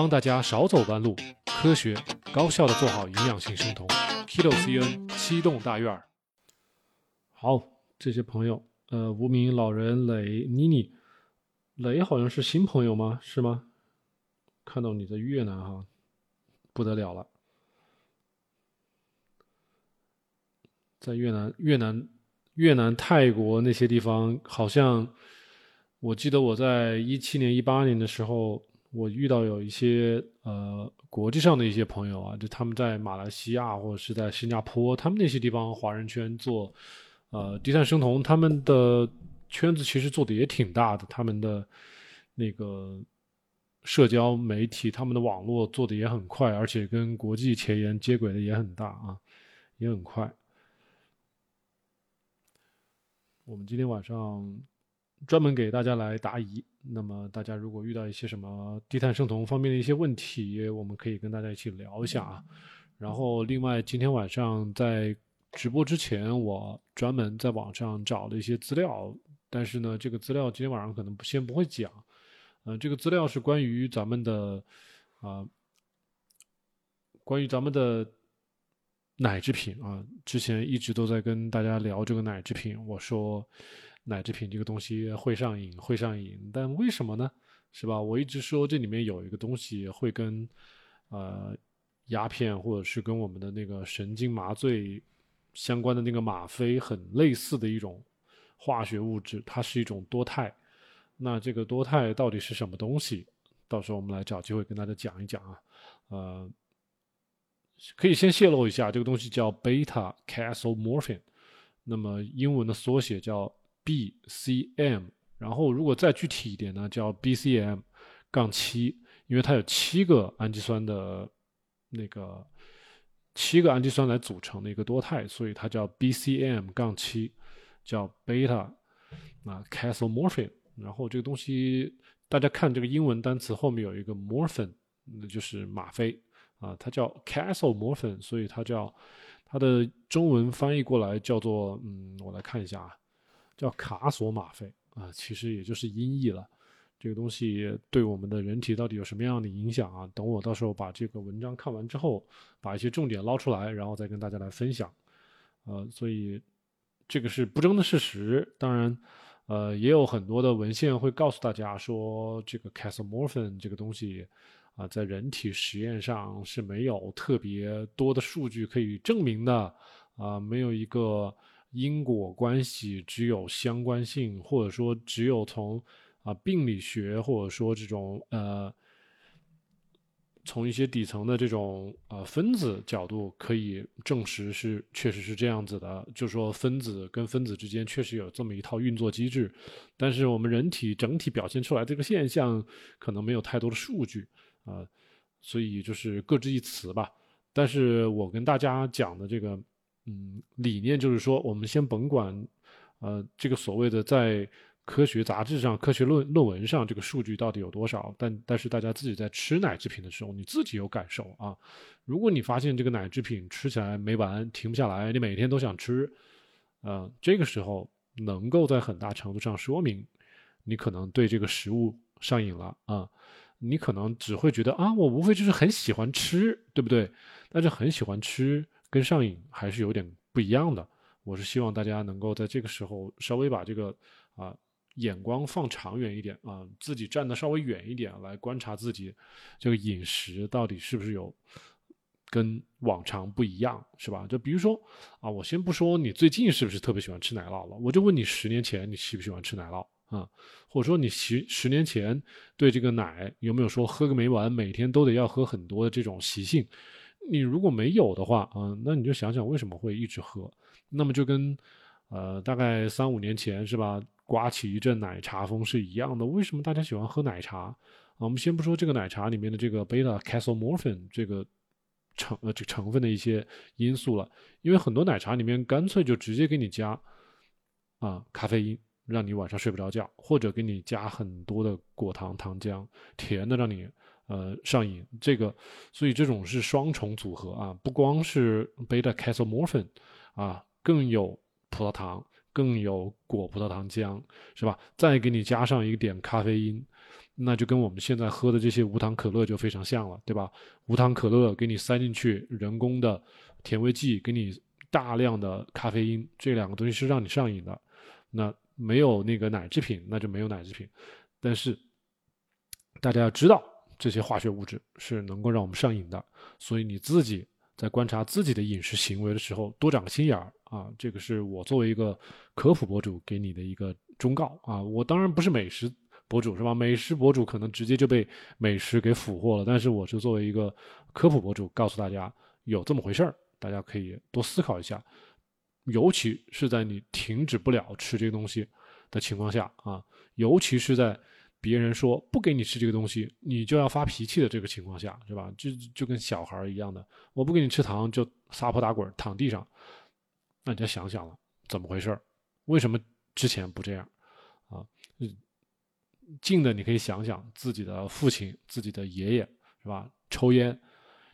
帮大家少走弯路，科学高效的做好营养性生酮。Kilo CN 七栋大院儿。好，这些朋友，呃，无名老人雷妮妮，雷好像是新朋友吗？是吗？看到你在越南哈，不得了了，在越南、越南、越南、泰国那些地方，好像我记得我在一七年、一八年的时候。我遇到有一些呃国际上的一些朋友啊，就他们在马来西亚或者是在新加坡，他们那些地方华人圈做呃低碳生酮，他们的圈子其实做的也挺大的，他们的那个社交媒体，他们的网络做的也很快，而且跟国际前沿接轨的也很大啊，也很快。我们今天晚上。专门给大家来答疑。那么，大家如果遇到一些什么低碳生酮方面的一些问题，我们可以跟大家一起聊一下啊。然后，另外今天晚上在直播之前，我专门在网上找了一些资料，但是呢，这个资料今天晚上可能先不会讲。嗯，这个资料是关于咱们的啊，关于咱们的奶制品啊。之前一直都在跟大家聊这个奶制品，我说。奶制品这个东西会上瘾，会上瘾，但为什么呢？是吧？我一直说这里面有一个东西会跟，呃，鸦片或者是跟我们的那个神经麻醉相关的那个吗啡很类似的一种化学物质，它是一种多肽。那这个多肽到底是什么东西？到时候我们来找机会跟大家讲一讲啊。呃，可以先泄露一下，这个东西叫贝塔 casomorphin，那么英文的缩写叫。BCM，然后如果再具体一点呢，叫 BCM 杠七，因为它有七个氨基酸的那个七个氨基酸来组成的一个多肽，所以它叫 BCM 杠七，叫 beta 啊 casomorphin。然后这个东西大家看这个英文单词后面有一个 morphine，那就是吗啡啊，它叫 casomorphine 所以它叫它的中文翻译过来叫做嗯，我来看一下啊。叫卡索吗啡啊，其实也就是音译了。这个东西对我们的人体到底有什么样的影响啊？等我到时候把这个文章看完之后，把一些重点捞出来，然后再跟大家来分享。呃，所以这个是不争的事实。当然，呃，也有很多的文献会告诉大家说，这个 c a s m o r p h i n 这个东西啊，在人体实验上是没有特别多的数据可以证明的啊，没有一个。因果关系只有相关性，或者说只有从啊病理学，或者说这种呃，从一些底层的这种呃分子角度可以证实是确实是这样子的，就说分子跟分子之间确实有这么一套运作机制，但是我们人体整体表现出来这个现象可能没有太多的数据啊，所以就是各执一词吧。但是我跟大家讲的这个。嗯，理念就是说，我们先甭管，呃，这个所谓的在科学杂志上、科学论论文上这个数据到底有多少，但但是大家自己在吃奶制品的时候，你自己有感受啊。如果你发现这个奶制品吃起来没完，停不下来，你每天都想吃，呃，这个时候能够在很大程度上说明你可能对这个食物上瘾了啊。你可能只会觉得啊，我无非就是很喜欢吃，对不对？但是很喜欢吃。跟上瘾还是有点不一样的。我是希望大家能够在这个时候稍微把这个啊眼光放长远一点啊，自己站得稍微远一点来观察自己这个饮食到底是不是有跟往常不一样，是吧？就比如说啊，我先不说你最近是不是特别喜欢吃奶酪了，我就问你十年前你喜不喜欢吃奶酪啊？或者说你十十年前对这个奶有没有说喝个没完，每天都得要喝很多的这种习性？你如果没有的话啊，那你就想想为什么会一直喝。那么就跟，呃，大概三五年前是吧，刮起一阵奶茶风是一样的。为什么大家喜欢喝奶茶啊？我们先不说这个奶茶里面的这个贝塔 casomorphin 这个成呃这个成分的一些因素了，因为很多奶茶里面干脆就直接给你加啊咖啡因，让你晚上睡不着觉，或者给你加很多的果糖糖浆，甜的让你。呃，上瘾这个，所以这种是双重组合啊，不光是贝塔 casomorphin 啊，更有葡萄糖，更有果葡萄糖浆，是吧？再给你加上一点咖啡因，那就跟我们现在喝的这些无糖可乐就非常像了，对吧？无糖可乐给你塞进去人工的甜味剂，给你大量的咖啡因，这两个东西是让你上瘾的。那没有那个奶制品，那就没有奶制品。但是大家要知道，这些化学物质是能够让我们上瘾的，所以你自己在观察自己的饮食行为的时候，多长个心眼儿啊！这个是我作为一个科普博主给你的一个忠告啊！我当然不是美食博主，是吧？美食博主可能直接就被美食给俘获了，但是我是作为一个科普博主，告诉大家有这么回事儿，大家可以多思考一下，尤其是在你停止不了吃这个东西的情况下啊，尤其是在。别人说不给你吃这个东西，你就要发脾气的这个情况下，是吧？就就跟小孩一样的，我不给你吃糖就撒泼打滚躺地上，那你就想想了，怎么回事为什么之前不这样？啊，近的你可以想想自己的父亲、自己的爷爷，是吧？抽烟，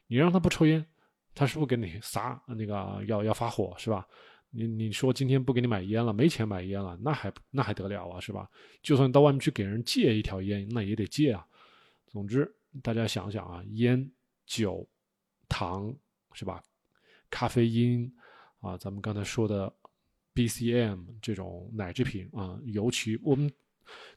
你让他不抽烟，他是不是给你撒那个要要发火，是吧？你你说今天不给你买烟了，没钱买烟了，那还那还得了啊，是吧？就算到外面去给人借一条烟，那也得借啊。总之，大家想想啊，烟、酒、糖，是吧？咖啡因啊，咱们刚才说的 BCM 这种奶制品啊，尤其我们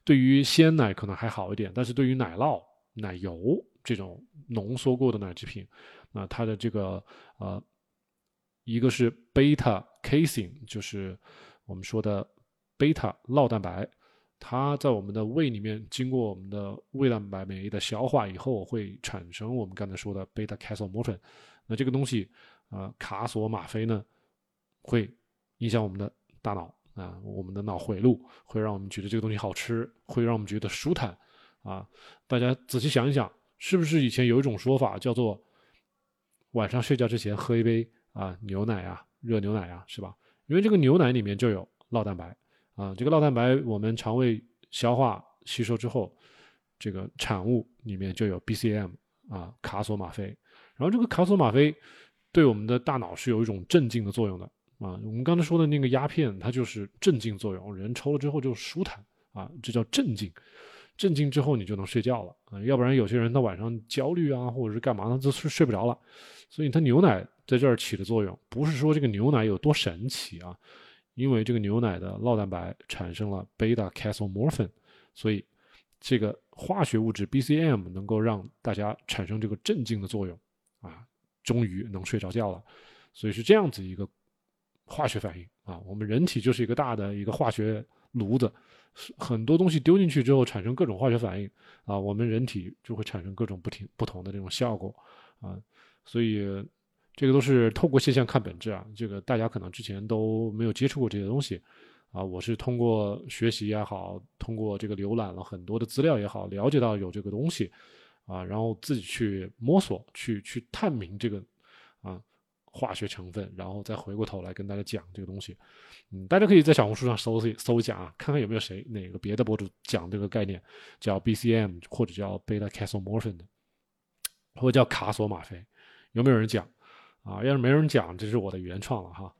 对于鲜奶可能还好一点，但是对于奶酪、奶油这种浓缩过的奶制品，那它的这个呃。一个是贝塔 casing，就是我们说的贝塔酪蛋白，它在我们的胃里面经过我们的胃蛋白酶的消化以后，会产生我们刚才说的贝塔 casomorphin。那这个东西，呃，卡索吗啡呢，会影响我们的大脑啊，我们的脑回路，会让我们觉得这个东西好吃，会让我们觉得舒坦啊。大家仔细想一想，是不是以前有一种说法叫做晚上睡觉之前喝一杯？啊，牛奶啊，热牛奶啊，是吧？因为这个牛奶里面就有酪蛋白啊，这个酪蛋白我们肠胃消化吸收之后，这个产物里面就有 BCM 啊，卡索吗啡。然后这个卡索吗啡对我们的大脑是有一种镇静的作用的啊。我们刚才说的那个鸦片，它就是镇静作用，人抽了之后就舒坦啊，这叫镇静。镇静之后你就能睡觉了啊，要不然有些人他晚上焦虑啊，或者是干嘛呢，就睡睡不着了。所以他牛奶在这儿起的作用，不是说这个牛奶有多神奇啊，因为这个牛奶的酪蛋白产生了贝塔 casomorphin，所以这个化学物质 BCM 能够让大家产生这个镇静的作用啊，终于能睡着觉了。所以是这样子一个化学反应啊，我们人体就是一个大的一个化学炉子。很多东西丢进去之后产生各种化学反应啊，我们人体就会产生各种不停不同的这种效果啊，所以这个都是透过现象看本质啊。这个大家可能之前都没有接触过这些东西啊，我是通过学习也好，通过这个浏览了很多的资料也好，了解到有这个东西啊，然后自己去摸索，去去探明这个啊。化学成分，然后再回过头来跟大家讲这个东西。嗯，大家可以在小红书上搜搜一下啊，看看有没有谁哪个别的博主讲这个概念，叫 BCM 或者叫 beta casomorphin 的，或者叫卡索吗啡，有没有人讲？啊，要是没人讲，这是我的原创了哈。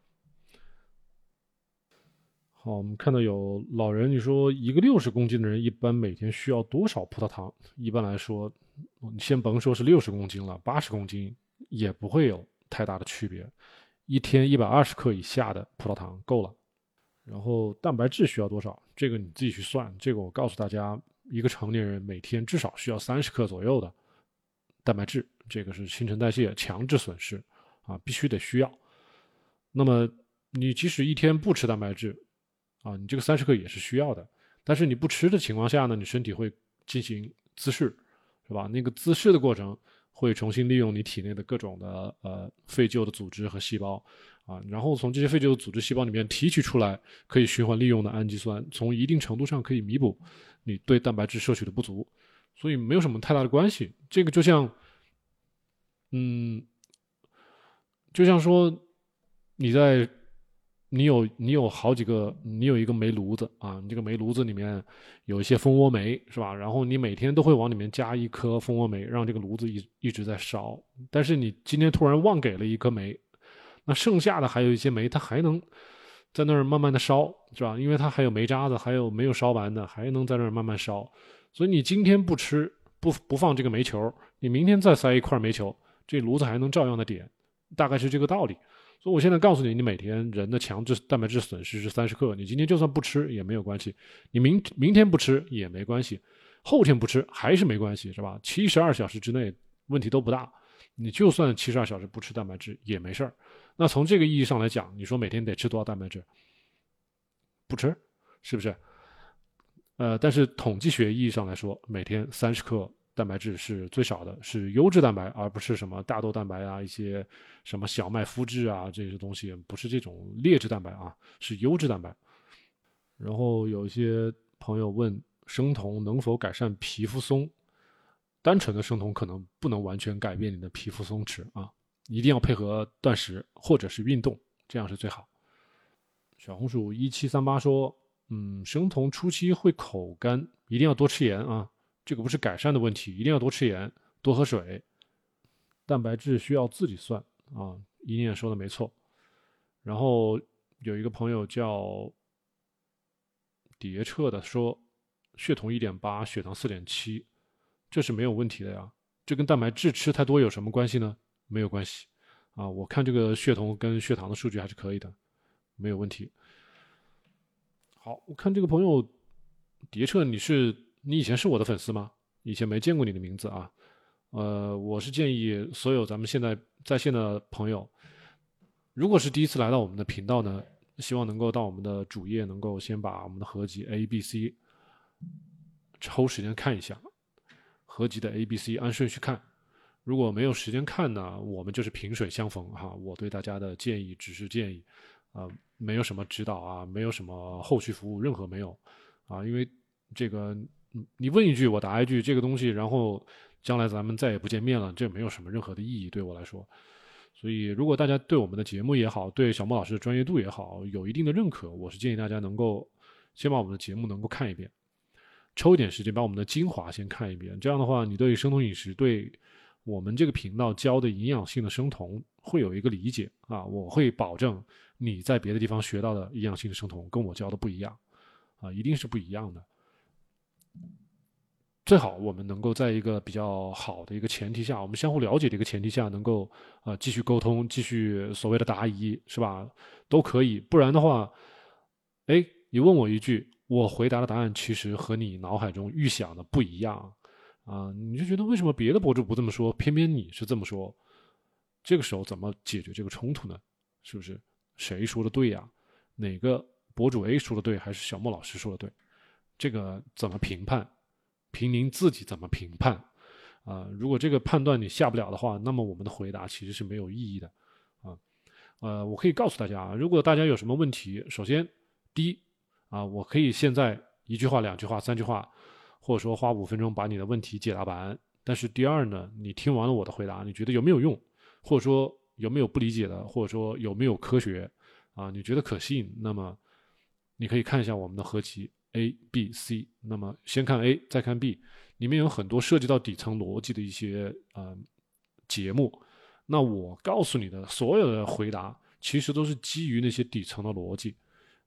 好，我们看到有老人，你说一个六十公斤的人一般每天需要多少葡萄糖？一般来说，你先甭说是六十公斤了，八十公斤也不会有。太大的区别，一天一百二十克以下的葡萄糖够了。然后蛋白质需要多少？这个你自己去算。这个我告诉大家，一个成年人每天至少需要三十克左右的蛋白质，这个是新陈代谢强制损失啊，必须得需要。那么你即使一天不吃蛋白质啊，你这个三十克也是需要的。但是你不吃的情况下呢，你身体会进行自噬，是吧？那个自噬的过程。会重新利用你体内的各种的呃废旧的组织和细胞啊，然后从这些废旧的组织细胞里面提取出来可以循环利用的氨基酸，从一定程度上可以弥补你对蛋白质摄取的不足，所以没有什么太大的关系。这个就像，嗯，就像说你在。你有你有好几个，你有一个煤炉子啊，你这个煤炉子里面有一些蜂窝煤是吧？然后你每天都会往里面加一颗蜂窝煤，让这个炉子一一直在烧。但是你今天突然忘给了一颗煤，那剩下的还有一些煤，它还能在那儿慢慢的烧是吧？因为它还有煤渣子，还有没有烧完的，还能在那儿慢慢烧。所以你今天不吃不不放这个煤球，你明天再塞一块煤球，这炉子还能照样的点，大概是这个道理。所以我现在告诉你，你每天人的强制蛋白质损失是三十克，你今天就算不吃也没有关系，你明明天不吃也没关系，后天不吃还是没关系，是吧？七十二小时之内问题都不大，你就算七十二小时不吃蛋白质也没事儿。那从这个意义上来讲，你说每天得吃多少蛋白质？不吃，是不是？呃，但是统计学意义上来说，每天三十克。蛋白质是最少的，是优质蛋白，而不是什么大豆蛋白啊，一些什么小麦麸质啊这些东西，不是这种劣质蛋白啊，是优质蛋白。然后有一些朋友问生酮能否改善皮肤松？单纯的生酮可能不能完全改变你的皮肤松弛啊，一定要配合断食或者是运动，这样是最好。小红薯一七三八说，嗯，生酮初期会口干，一定要多吃盐啊。这个不是改善的问题，一定要多吃盐，多喝水，蛋白质需要自己算啊。一念说的没错。然后有一个朋友叫叠彻的说，血酮一点八，血糖四点七，这是没有问题的呀。这跟蛋白质吃太多有什么关系呢？没有关系啊。我看这个血酮跟血糖的数据还是可以的，没有问题。好，我看这个朋友叠彻，你是。你以前是我的粉丝吗？以前没见过你的名字啊。呃，我是建议所有咱们现在在线的朋友，如果是第一次来到我们的频道呢，希望能够到我们的主页，能够先把我们的合集 A、B、C 抽时间看一下，合集的 A、B、C 按顺序看。如果没有时间看呢，我们就是萍水相逢哈。我对大家的建议只是建议，啊，没有什么指导啊，没有什么后续服务，任何没有啊，因为这个。嗯，你问一句，我答一句，这个东西，然后将来咱们再也不见面了，这没有什么任何的意义对我来说。所以，如果大家对我们的节目也好，对小莫老师的专业度也好，有一定的认可，我是建议大家能够先把我们的节目能够看一遍，抽一点时间把我们的精华先看一遍。这样的话，你对生酮饮食，对我们这个频道教的营养性的生酮会有一个理解啊。我会保证你在别的地方学到的营养性的生酮跟我教的不一样啊，一定是不一样的。最好我们能够在一个比较好的一个前提下，我们相互了解的一个前提下，能够啊继续沟通，继续所谓的答疑，是吧？都可以。不然的话，哎，你问我一句，我回答的答案其实和你脑海中预想的不一样啊，你就觉得为什么别的博主不这么说，偏偏你是这么说？这个时候怎么解决这个冲突呢？是不是？谁说的对呀？哪个博主 A 说的对，还是小莫老师说的对？这个怎么评判？凭您自己怎么评判，啊，如果这个判断你下不了的话，那么我们的回答其实是没有意义的，啊，呃，我可以告诉大家啊，如果大家有什么问题，首先，第一，啊，我可以现在一句话、两句话、三句话，或者说花五分钟把你的问题解答完。但是第二呢，你听完了我的回答，你觉得有没有用，或者说有没有不理解的，或者说有没有科学，啊，你觉得可信，那么你可以看一下我们的合集。A、B、C，那么先看 A，再看 B，里面有很多涉及到底层逻辑的一些呃节目。那我告诉你的所有的回答，其实都是基于那些底层的逻辑。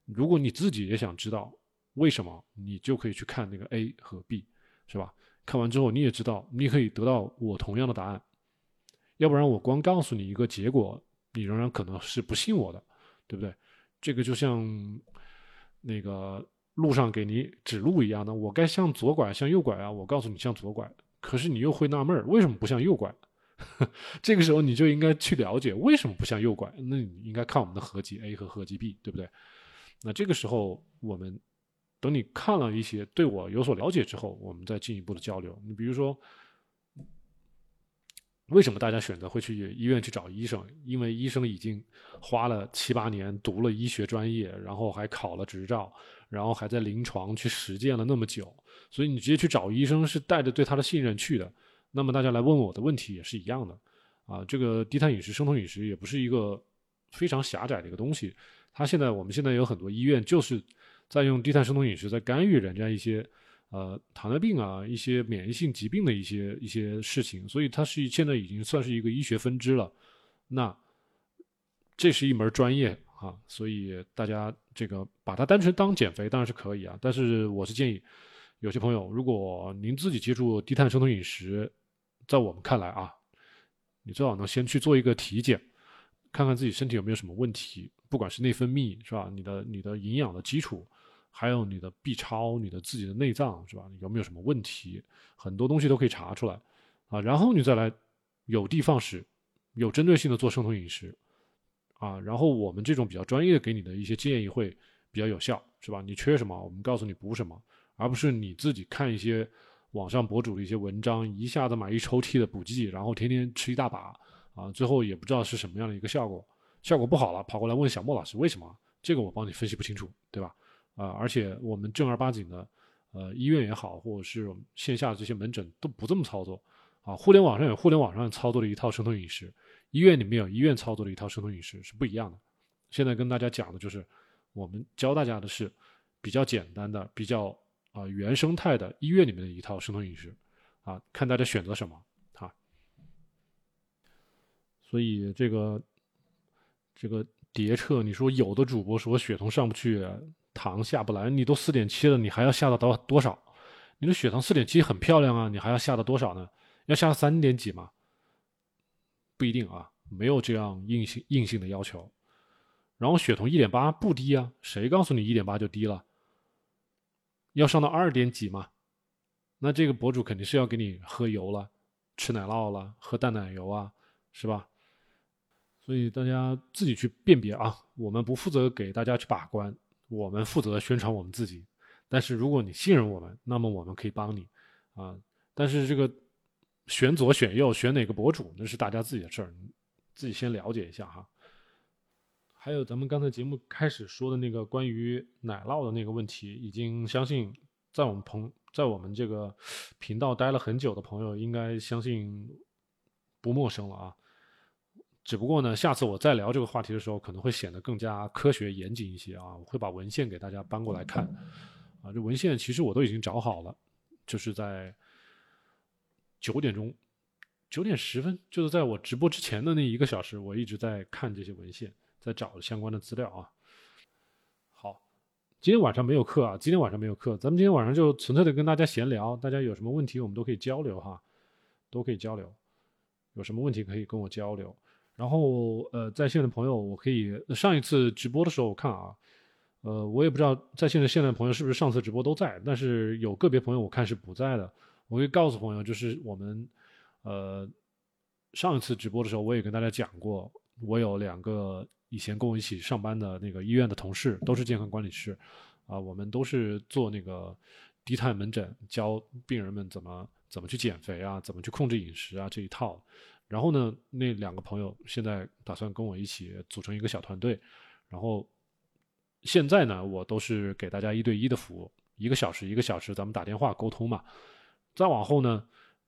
如果你自己也想知道为什么，你就可以去看那个 A 和 B，是吧？看完之后你也知道，你可以得到我同样的答案。要不然我光告诉你一个结果，你仍然可能是不信我的，对不对？这个就像那个。路上给你指路一样的，我该向左拐，向右拐啊！我告诉你向左拐，可是你又会纳闷儿为什么不向右拐？这个时候你就应该去了解为什么不向右拐。那你应该看我们的合集 A 和合集 B，对不对？那这个时候我们等你看了一些，对我有所了解之后，我们再进一步的交流。你比如说。为什么大家选择会去医院去找医生？因为医生已经花了七八年读了医学专业，然后还考了执照，然后还在临床去实践了那么久，所以你直接去找医生是带着对他的信任去的。那么大家来问我的问题也是一样的啊。这个低碳饮食、生酮饮食也不是一个非常狭窄的一个东西。他现在我们现在有很多医院就是在用低碳生酮饮食在干预人家一些。呃，糖尿病啊，一些免疫性疾病的一些一些事情，所以它是现在已经算是一个医学分支了。那这是一门专业啊，所以大家这个把它单纯当减肥当然是可以啊，但是我是建议有些朋友，如果您自己接触低碳生酮饮食，在我们看来啊，你最好能先去做一个体检，看看自己身体有没有什么问题，不管是内分泌是吧，你的你的营养的基础，还有你的 B 超，你的自己的内脏是吧，有没有什么问题，很多东西都可以查出来啊，然后你再来有的放矢，有针对性的做生酮饮食啊，然后我们这种比较专业的给你的一些建议会比较有效，是吧？你缺什么，我们告诉你补什么。而不是你自己看一些网上博主的一些文章，一下子买一抽屉的补剂，然后天天吃一大把，啊，最后也不知道是什么样的一个效果，效果不好了，跑过来问小莫老师为什么？这个我帮你分析不清楚，对吧？啊，而且我们正儿八经的，呃，医院也好，或者是线下的这些门诊都不这么操作，啊，互联网上有互联网上操作的一套生酮饮食，医院里面有医院操作的一套生酮饮食是不一样的。现在跟大家讲的就是，我们教大家的是比较简单的，比较。啊，原生态的医院里面的一套生酮饮食，啊，看大家选择什么啊。所以这个这个叠彻，你说有的主播说血酮上不去，糖下不来，你都四点七了，你还要下到多多少？你的血糖四点七很漂亮啊，你还要下到多少呢？要下到三点几吗？不一定啊，没有这样硬性硬性的要求。然后血酮一点八不低啊，谁告诉你一点八就低了？要上到二点几嘛？那这个博主肯定是要给你喝油了，吃奶酪了，喝淡奶油啊，是吧？所以大家自己去辨别啊，我们不负责给大家去把关，我们负责宣传我们自己。但是如果你信任我们，那么我们可以帮你啊。但是这个选左选右选哪个博主，那是大家自己的事儿，自己先了解一下哈。还有咱们刚才节目开始说的那个关于奶酪的那个问题，已经相信在我们朋在我们这个频道待了很久的朋友，应该相信不陌生了啊。只不过呢，下次我再聊这个话题的时候，可能会显得更加科学严谨一些啊。我会把文献给大家搬过来看啊。这文献其实我都已经找好了，就是在九点钟九点十分，就是在我直播之前的那一个小时，我一直在看这些文献。在找相关的资料啊。好，今天晚上没有课啊，今天晚上没有课，咱们今天晚上就纯粹的跟大家闲聊，大家有什么问题我们都可以交流哈，都可以交流，有什么问题可以跟我交流。然后呃，在线的朋友，我可以上一次直播的时候我看啊，呃，我也不知道在线的现在朋友是不是上次直播都在，但是有个别朋友我看是不在的，我会告诉朋友，就是我们呃上一次直播的时候我也跟大家讲过，我有两个。以前跟我一起上班的那个医院的同事都是健康管理师，啊，我们都是做那个低碳门诊，教病人们怎么怎么去减肥啊，怎么去控制饮食啊这一套。然后呢，那两个朋友现在打算跟我一起组成一个小团队，然后现在呢，我都是给大家一对一的服务，一个小时一个小时，咱们打电话沟通嘛。再往后呢，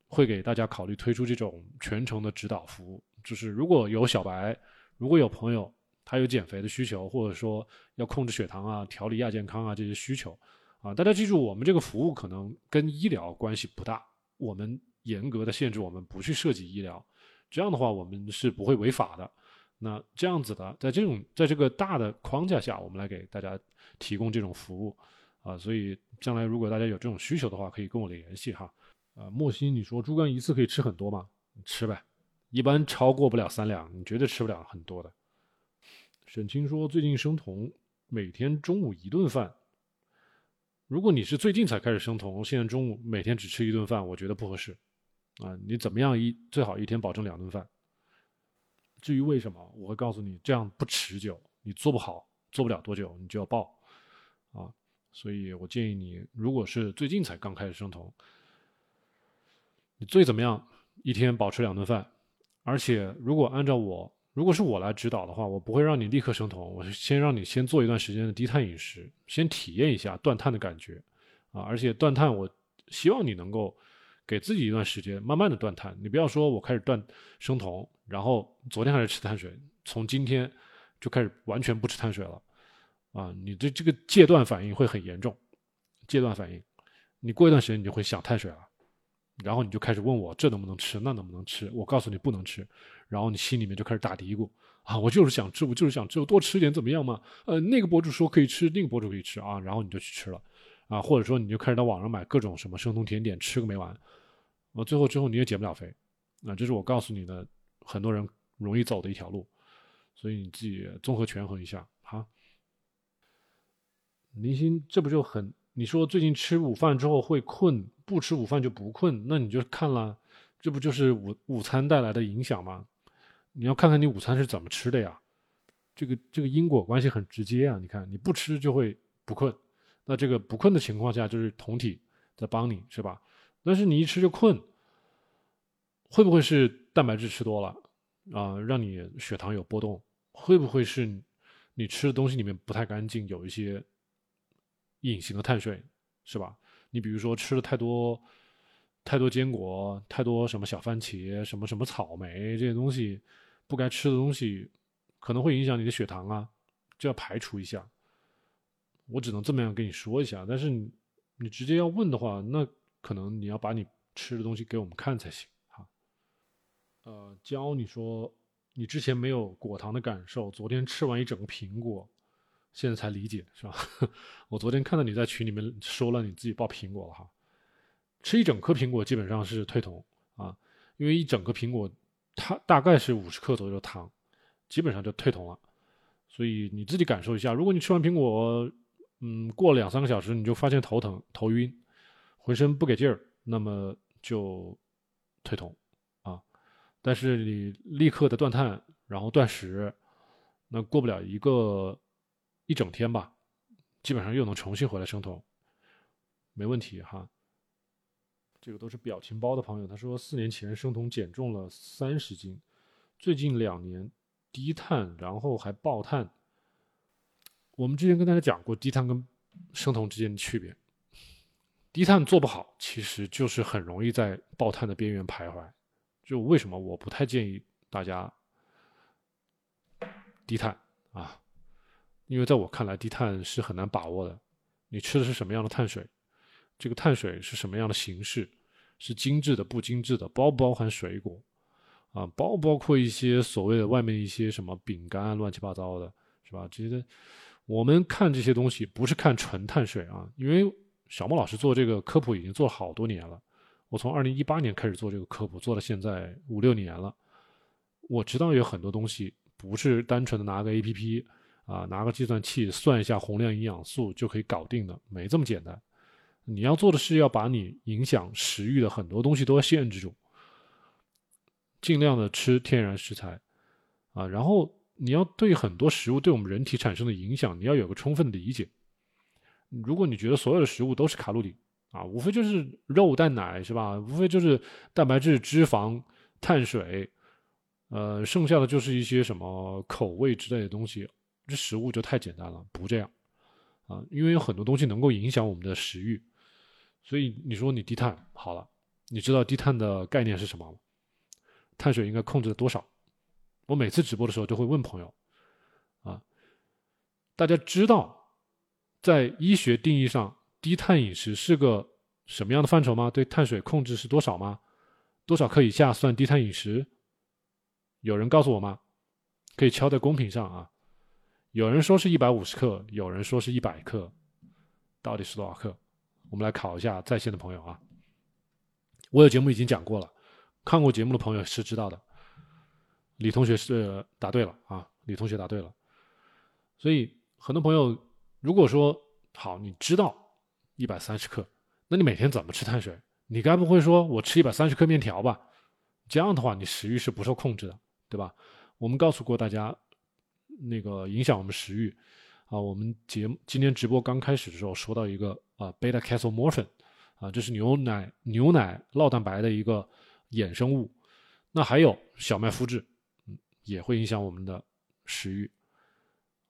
会给大家考虑推出这种全程的指导服务，就是如果有小白，如果有朋友。他有减肥的需求，或者说要控制血糖啊、调理亚健康啊这些需求，啊，大家记住，我们这个服务可能跟医疗关系不大，我们严格的限制，我们不去涉及医疗，这样的话我们是不会违法的。那这样子的，在这种在这个大的框架下，我们来给大家提供这种服务，啊，所以将来如果大家有这种需求的话，可以跟我联系哈。啊，莫西，你说猪肝一次可以吃很多吗？吃呗，一般超过不了三两，你绝对吃不了很多的。沈清说：“最近生酮，每天中午一顿饭。如果你是最近才开始生酮，现在中午每天只吃一顿饭，我觉得不合适。啊，你怎么样一最好一天保证两顿饭。至于为什么，我会告诉你，这样不持久，你做不好，做不了多久你就要爆。啊，所以我建议你，如果是最近才刚开始生酮，你最怎么样一天保持两顿饭，而且如果按照我。”如果是我来指导的话，我不会让你立刻生酮，我是先让你先做一段时间的低碳饮食，先体验一下断碳的感觉，啊，而且断碳，我希望你能够给自己一段时间，慢慢的断碳。你不要说我开始断生酮，然后昨天开始吃碳水，从今天就开始完全不吃碳水了，啊，你的这个戒断反应会很严重，戒断反应，你过一段时间你就会想碳水了。然后你就开始问我这能不能吃，那能不能吃？我告诉你不能吃，然后你心里面就开始打嘀咕啊，我就是想吃，我就是想吃，我多吃点怎么样嘛？呃，那个博主说可以吃，那个博主可以吃啊，然后你就去吃了，啊，或者说你就开始到网上买各种什么生酮甜点吃个没完，啊，最后之后你也减不了肥，啊，这是我告诉你的，很多人容易走的一条路，所以你自己综合权衡一下哈。林鑫，这不就很？你说最近吃午饭之后会困，不吃午饭就不困，那你就看了，这不就是午午餐带来的影响吗？你要看看你午餐是怎么吃的呀，这个这个因果关系很直接啊！你看你不吃就会不困，那这个不困的情况下就是酮体在帮你是吧？但是你一吃就困，会不会是蛋白质吃多了啊，让你血糖有波动？会不会是你吃的东西里面不太干净，有一些隐形的碳水是吧？你比如说吃了太多。太多坚果，太多什么小番茄，什么什么草莓这些东西，不该吃的东西，可能会影响你的血糖啊，就要排除一下。我只能这么样跟你说一下，但是你你直接要问的话，那可能你要把你吃的东西给我们看才行哈。呃，教你说你之前没有果糖的感受，昨天吃完一整个苹果，现在才理解是吧？我昨天看到你在群里面说了你自己爆苹果了哈。吃一整颗苹果基本上是退酮啊，因为一整个苹果它大概是五十克左右的糖，基本上就退酮了。所以你自己感受一下，如果你吃完苹果，嗯，过两三个小时你就发现头疼、头晕，浑身不给劲儿，那么就退酮啊。但是你立刻的断碳，然后断食，那过不了一个一整天吧，基本上又能重新回来生酮，没问题哈。这个都是表情包的朋友，他说四年前生酮减重了三十斤，最近两年低碳，然后还爆碳。我们之前跟大家讲过低碳跟生酮之间的区别，低碳做不好，其实就是很容易在爆碳的边缘徘徊。就为什么我不太建议大家低碳啊？因为在我看来，低碳是很难把握的。你吃的是什么样的碳水？这个碳水是什么样的形式？是精致的，不精致的，包不包含水果啊？包不包括一些所谓的外面一些什么饼干，乱七八糟的，是吧？这些我们看这些东西，不是看纯碳水啊。因为小莫老师做这个科普已经做了好多年了，我从二零一八年开始做这个科普，做到现在五六年了。我知道有很多东西不是单纯的拿个 A P P 啊，拿个计算器算一下宏量营养素就可以搞定的，没这么简单。你要做的是要把你影响食欲的很多东西都要限制住，尽量的吃天然食材，啊，然后你要对很多食物对我们人体产生的影响，你要有个充分的理解。如果你觉得所有的食物都是卡路里，啊，无非就是肉蛋奶是吧？无非就是蛋白质、脂肪、碳水，呃，剩下的就是一些什么口味之类的东西，这食物就太简单了，不这样，啊，因为有很多东西能够影响我们的食欲。所以你说你低碳好了，你知道低碳的概念是什么吗？碳水应该控制多少？我每次直播的时候都会问朋友，啊，大家知道在医学定义上低碳饮食是个什么样的范畴吗？对碳水控制是多少吗？多少克以下算低碳饮食？有人告诉我吗？可以敲在公屏上啊。有人说是一百五十克，有人说是一百克，到底是多少克？我们来考一下在线的朋友啊，我有节目已经讲过了，看过节目的朋友是知道的。李同学是答对了啊，李同学答对了。所以很多朋友如果说好，你知道一百三十克，那你每天怎么吃碳水？你该不会说我吃一百三十克面条吧？这样的话你食欲是不受控制的，对吧？我们告诉过大家，那个影响我们食欲啊，我们节目今天直播刚开始的时候说到一个。啊，，beta casomorphin，啊，这是牛奶牛奶酪蛋白的一个衍生物。那还有小麦麸质，也会影响我们的食欲。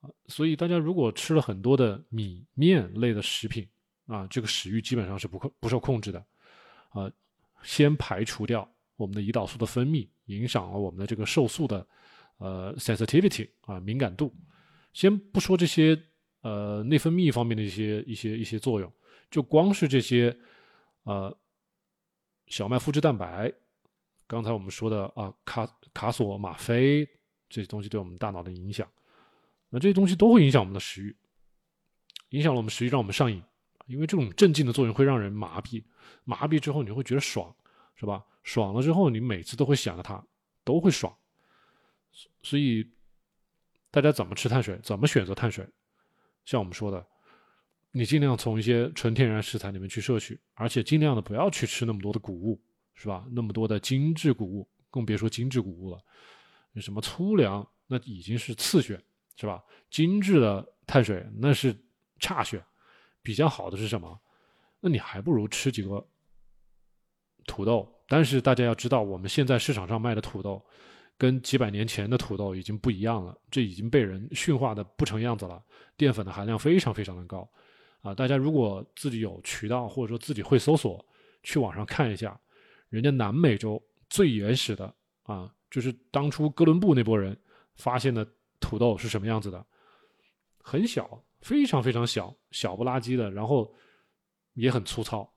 啊，所以大家如果吃了很多的米面类的食品，啊，这个食欲基本上是不控不受控制的。啊，先排除掉我们的胰岛素的分泌，影响了我们的这个瘦素的呃 sensitivity 啊敏感度。先不说这些。呃，内分泌方面的一些一些一些作用，就光是这些，呃，小麦麸质蛋白，刚才我们说的啊，卡卡索吗啡这些东西对我们大脑的影响，那这些东西都会影响我们的食欲，影响了我们食欲，让我们上瘾，因为这种镇静的作用会让人麻痹，麻痹之后你会觉得爽，是吧？爽了之后，你每次都会想着它，都会爽。所以，大家怎么吃碳水，怎么选择碳水？像我们说的，你尽量从一些纯天然食材里面去摄取，而且尽量的不要去吃那么多的谷物，是吧？那么多的精致谷物，更别说精致谷物了。什么粗粮，那已经是次选，是吧？精致的碳水那是差选，比较好的是什么？那你还不如吃几个土豆。但是大家要知道，我们现在市场上卖的土豆，跟几百年前的土豆已经不一样了，这已经被人驯化的不成样子了，淀粉的含量非常非常的高，啊，大家如果自己有渠道或者说自己会搜索，去网上看一下，人家南美洲最原始的啊，就是当初哥伦布那波人发现的土豆是什么样子的，很小，非常非常小，小不拉几的，然后也很粗糙，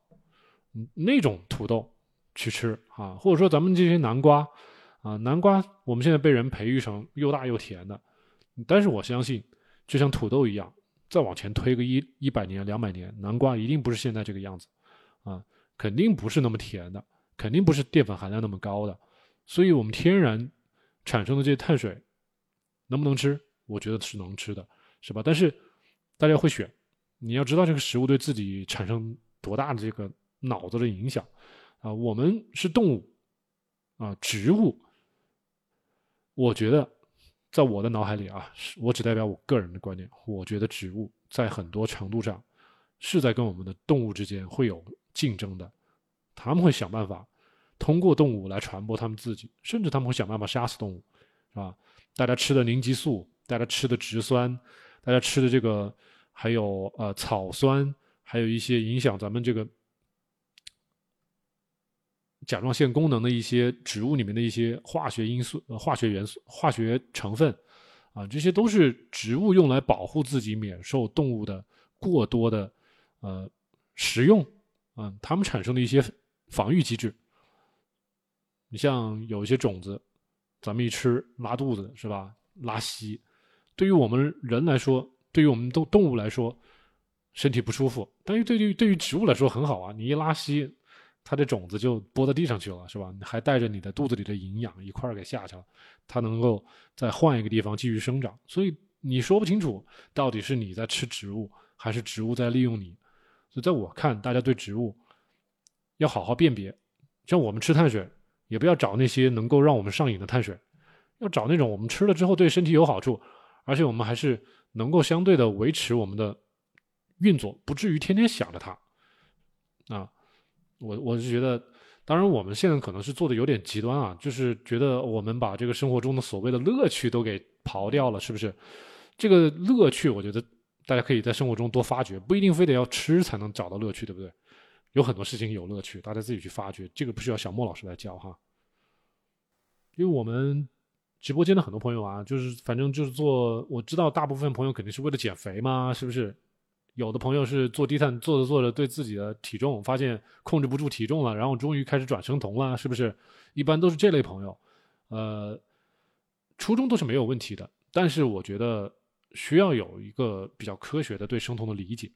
嗯那种土豆。去吃啊，或者说咱们这些南瓜啊，南瓜我们现在被人培育成又大又甜的，但是我相信，就像土豆一样，再往前推个一一百年、两百年，南瓜一定不是现在这个样子啊，肯定不是那么甜的，肯定不是淀粉含量那么高的，所以我们天然产生的这些碳水能不能吃？我觉得是能吃的，是吧？但是大家会选，你要知道这个食物对自己产生多大的这个脑子的影响。啊，我们是动物，啊，植物。我觉得，在我的脑海里啊，我只代表我个人的观点。我觉得植物在很多程度上是在跟我们的动物之间会有竞争的，他们会想办法通过动物来传播他们自己，甚至他们会想办法杀死动物，是吧？大家吃的凝激素，大家吃的植酸，大家吃的这个还有呃草酸，还有一些影响咱们这个。甲状腺功能的一些植物里面的一些化学因素、呃化学元素、化学成分，啊，这些都是植物用来保护自己免受动物的过多的呃食用，啊，它们产生的一些防御机制。你像有一些种子，咱们一吃拉肚子是吧？拉稀，对于我们人来说，对于我们动动物来说，身体不舒服，但是对于对于植物来说很好啊，你一拉稀。它的种子就播到地上去了，是吧？还带着你的肚子里的营养一块儿给下去了，它能够再换一个地方继续生长。所以你说不清楚到底是你在吃植物，还是植物在利用你。所以在我看，大家对植物要好好辨别。像我们吃碳水，也不要找那些能够让我们上瘾的碳水，要找那种我们吃了之后对身体有好处，而且我们还是能够相对的维持我们的运作，不至于天天想着它啊。我我是觉得，当然我们现在可能是做的有点极端啊，就是觉得我们把这个生活中的所谓的乐趣都给刨掉了，是不是？这个乐趣，我觉得大家可以在生活中多发掘，不一定非得要吃才能找到乐趣，对不对？有很多事情有乐趣，大家自己去发掘，这个不需要小莫老师来教哈。因为我们直播间的很多朋友啊，就是反正就是做，我知道大部分朋友肯定是为了减肥嘛，是不是？有的朋友是做低碳，做着做着对自己的体重发现控制不住体重了，然后终于开始转生酮了，是不是？一般都是这类朋友，呃，初衷都是没有问题的，但是我觉得需要有一个比较科学的对生酮的理解，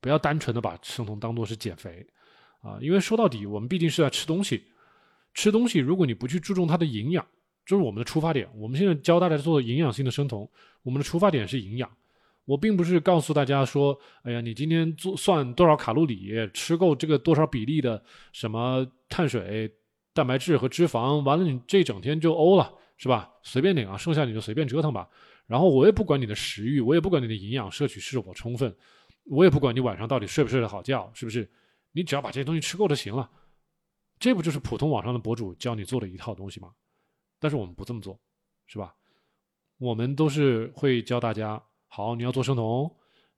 不要单纯的把生酮当做是减肥啊，因为说到底我们毕竟是在吃东西，吃东西如果你不去注重它的营养，就是我们的出发点。我们现在教大家做营养性的生酮，我们的出发点是营养。我并不是告诉大家说，哎呀，你今天做算多少卡路里，吃够这个多少比例的什么碳水、蛋白质和脂肪，完了你这整天就欧了，是吧？随便领啊，剩下你就随便折腾吧。然后我也不管你的食欲，我也不管你的营养摄取是否充分，我也不管你晚上到底睡不睡得好觉，是不是？你只要把这些东西吃够就行了。这不就是普通网上的博主教你做的一套东西吗？但是我们不这么做，是吧？我们都是会教大家。好，你要做生酮，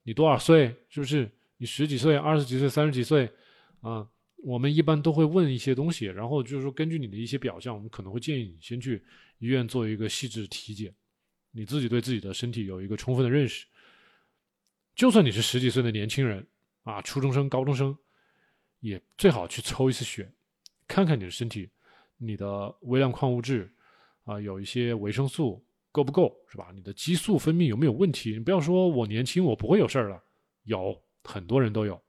你多少岁？是不是你十几岁、二十几岁、三十几岁？啊，我们一般都会问一些东西，然后就是说根据你的一些表象，我们可能会建议你先去医院做一个细致体检，你自己对自己的身体有一个充分的认识。就算你是十几岁的年轻人啊，初中生、高中生，也最好去抽一次血，看看你的身体，你的微量矿物质啊，有一些维生素。够不够是吧？你的激素分泌有没有问题？你不要说我年轻，我不会有事儿了。有很多人都有，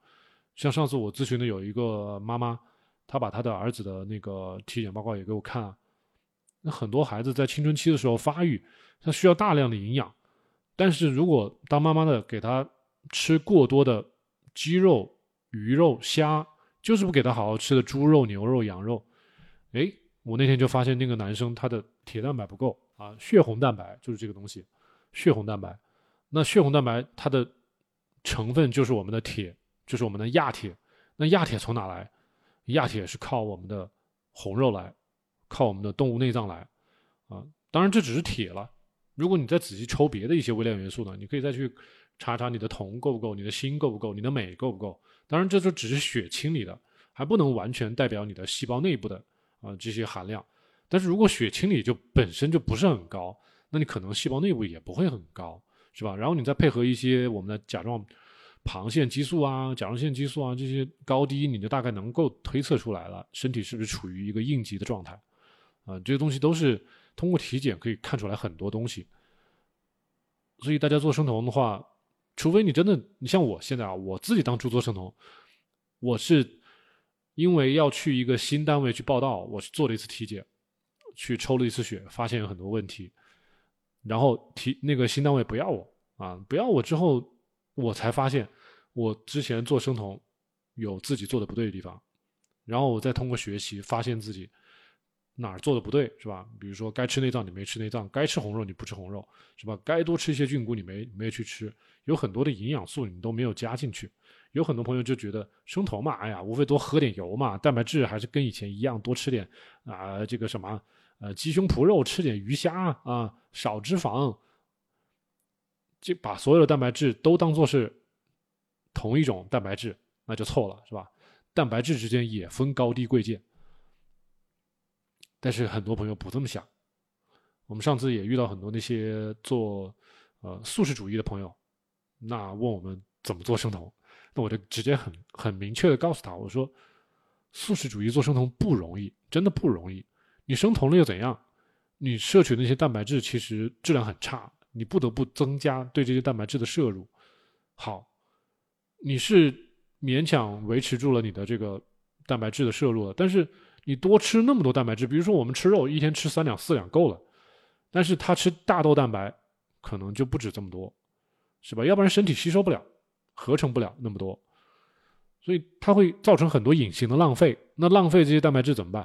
像上次我咨询的有一个妈妈，她把她的儿子的那个体检报告也给我看啊。那很多孩子在青春期的时候发育，他需要大量的营养，但是如果当妈妈的给他吃过多的鸡肉、鱼肉、虾，就是不给他好好吃的猪肉、牛肉、羊肉，哎，我那天就发现那个男生他的铁蛋白不够啊，血红蛋白就是这个东西，血红蛋白，那血红蛋白它的成分就是我们的铁。就是我们的亚铁，那亚铁从哪来？亚铁是靠我们的红肉来，靠我们的动物内脏来，啊，当然这只是铁了。如果你再仔细抽别的一些微量元素呢，你可以再去查查你的铜够不够，你的锌够不够，你的镁够不够。当然这就只是血清里的，还不能完全代表你的细胞内部的啊这些含量。但是如果血清里就本身就不是很高，那你可能细胞内部也不会很高，是吧？然后你再配合一些我们的甲状。旁腺激素啊，甲状腺激素啊，这些高低你就大概能够推测出来了，身体是不是处于一个应急的状态？啊，这些东西都是通过体检可以看出来很多东西。所以大家做生酮的话，除非你真的，你像我现在啊，我自己当初做生酮，我是因为要去一个新单位去报道，我去做了一次体检，去抽了一次血，发现有很多问题，然后体那个新单位不要我啊，不要我之后。我才发现，我之前做生酮有自己做的不对的地方，然后我再通过学习发现自己哪儿做的不对，是吧？比如说该吃内脏你没吃内脏，该吃红肉你不吃红肉，是吧？该多吃一些菌菇你没没去吃，有很多的营养素你都没有加进去。有很多朋友就觉得生酮嘛，哎呀，无非多喝点油嘛，蛋白质还是跟以前一样，多吃点啊，这个什么呃鸡胸脯肉，吃点鱼虾啊，少脂肪。就把所有的蛋白质都当做是同一种蛋白质，那就错了，是吧？蛋白质之间也分高低贵贱，但是很多朋友不这么想。我们上次也遇到很多那些做呃素食主义的朋友，那问我们怎么做生酮，那我就直接很很明确的告诉他，我说素食主义做生酮不容易，真的不容易。你生酮了又怎样？你摄取那些蛋白质其实质量很差。你不得不增加对这些蛋白质的摄入，好，你是勉强维持住了你的这个蛋白质的摄入了，但是你多吃那么多蛋白质，比如说我们吃肉一天吃三两四两够了，但是他吃大豆蛋白可能就不止这么多，是吧？要不然身体吸收不了，合成不了那么多，所以它会造成很多隐形的浪费。那浪费这些蛋白质怎么办？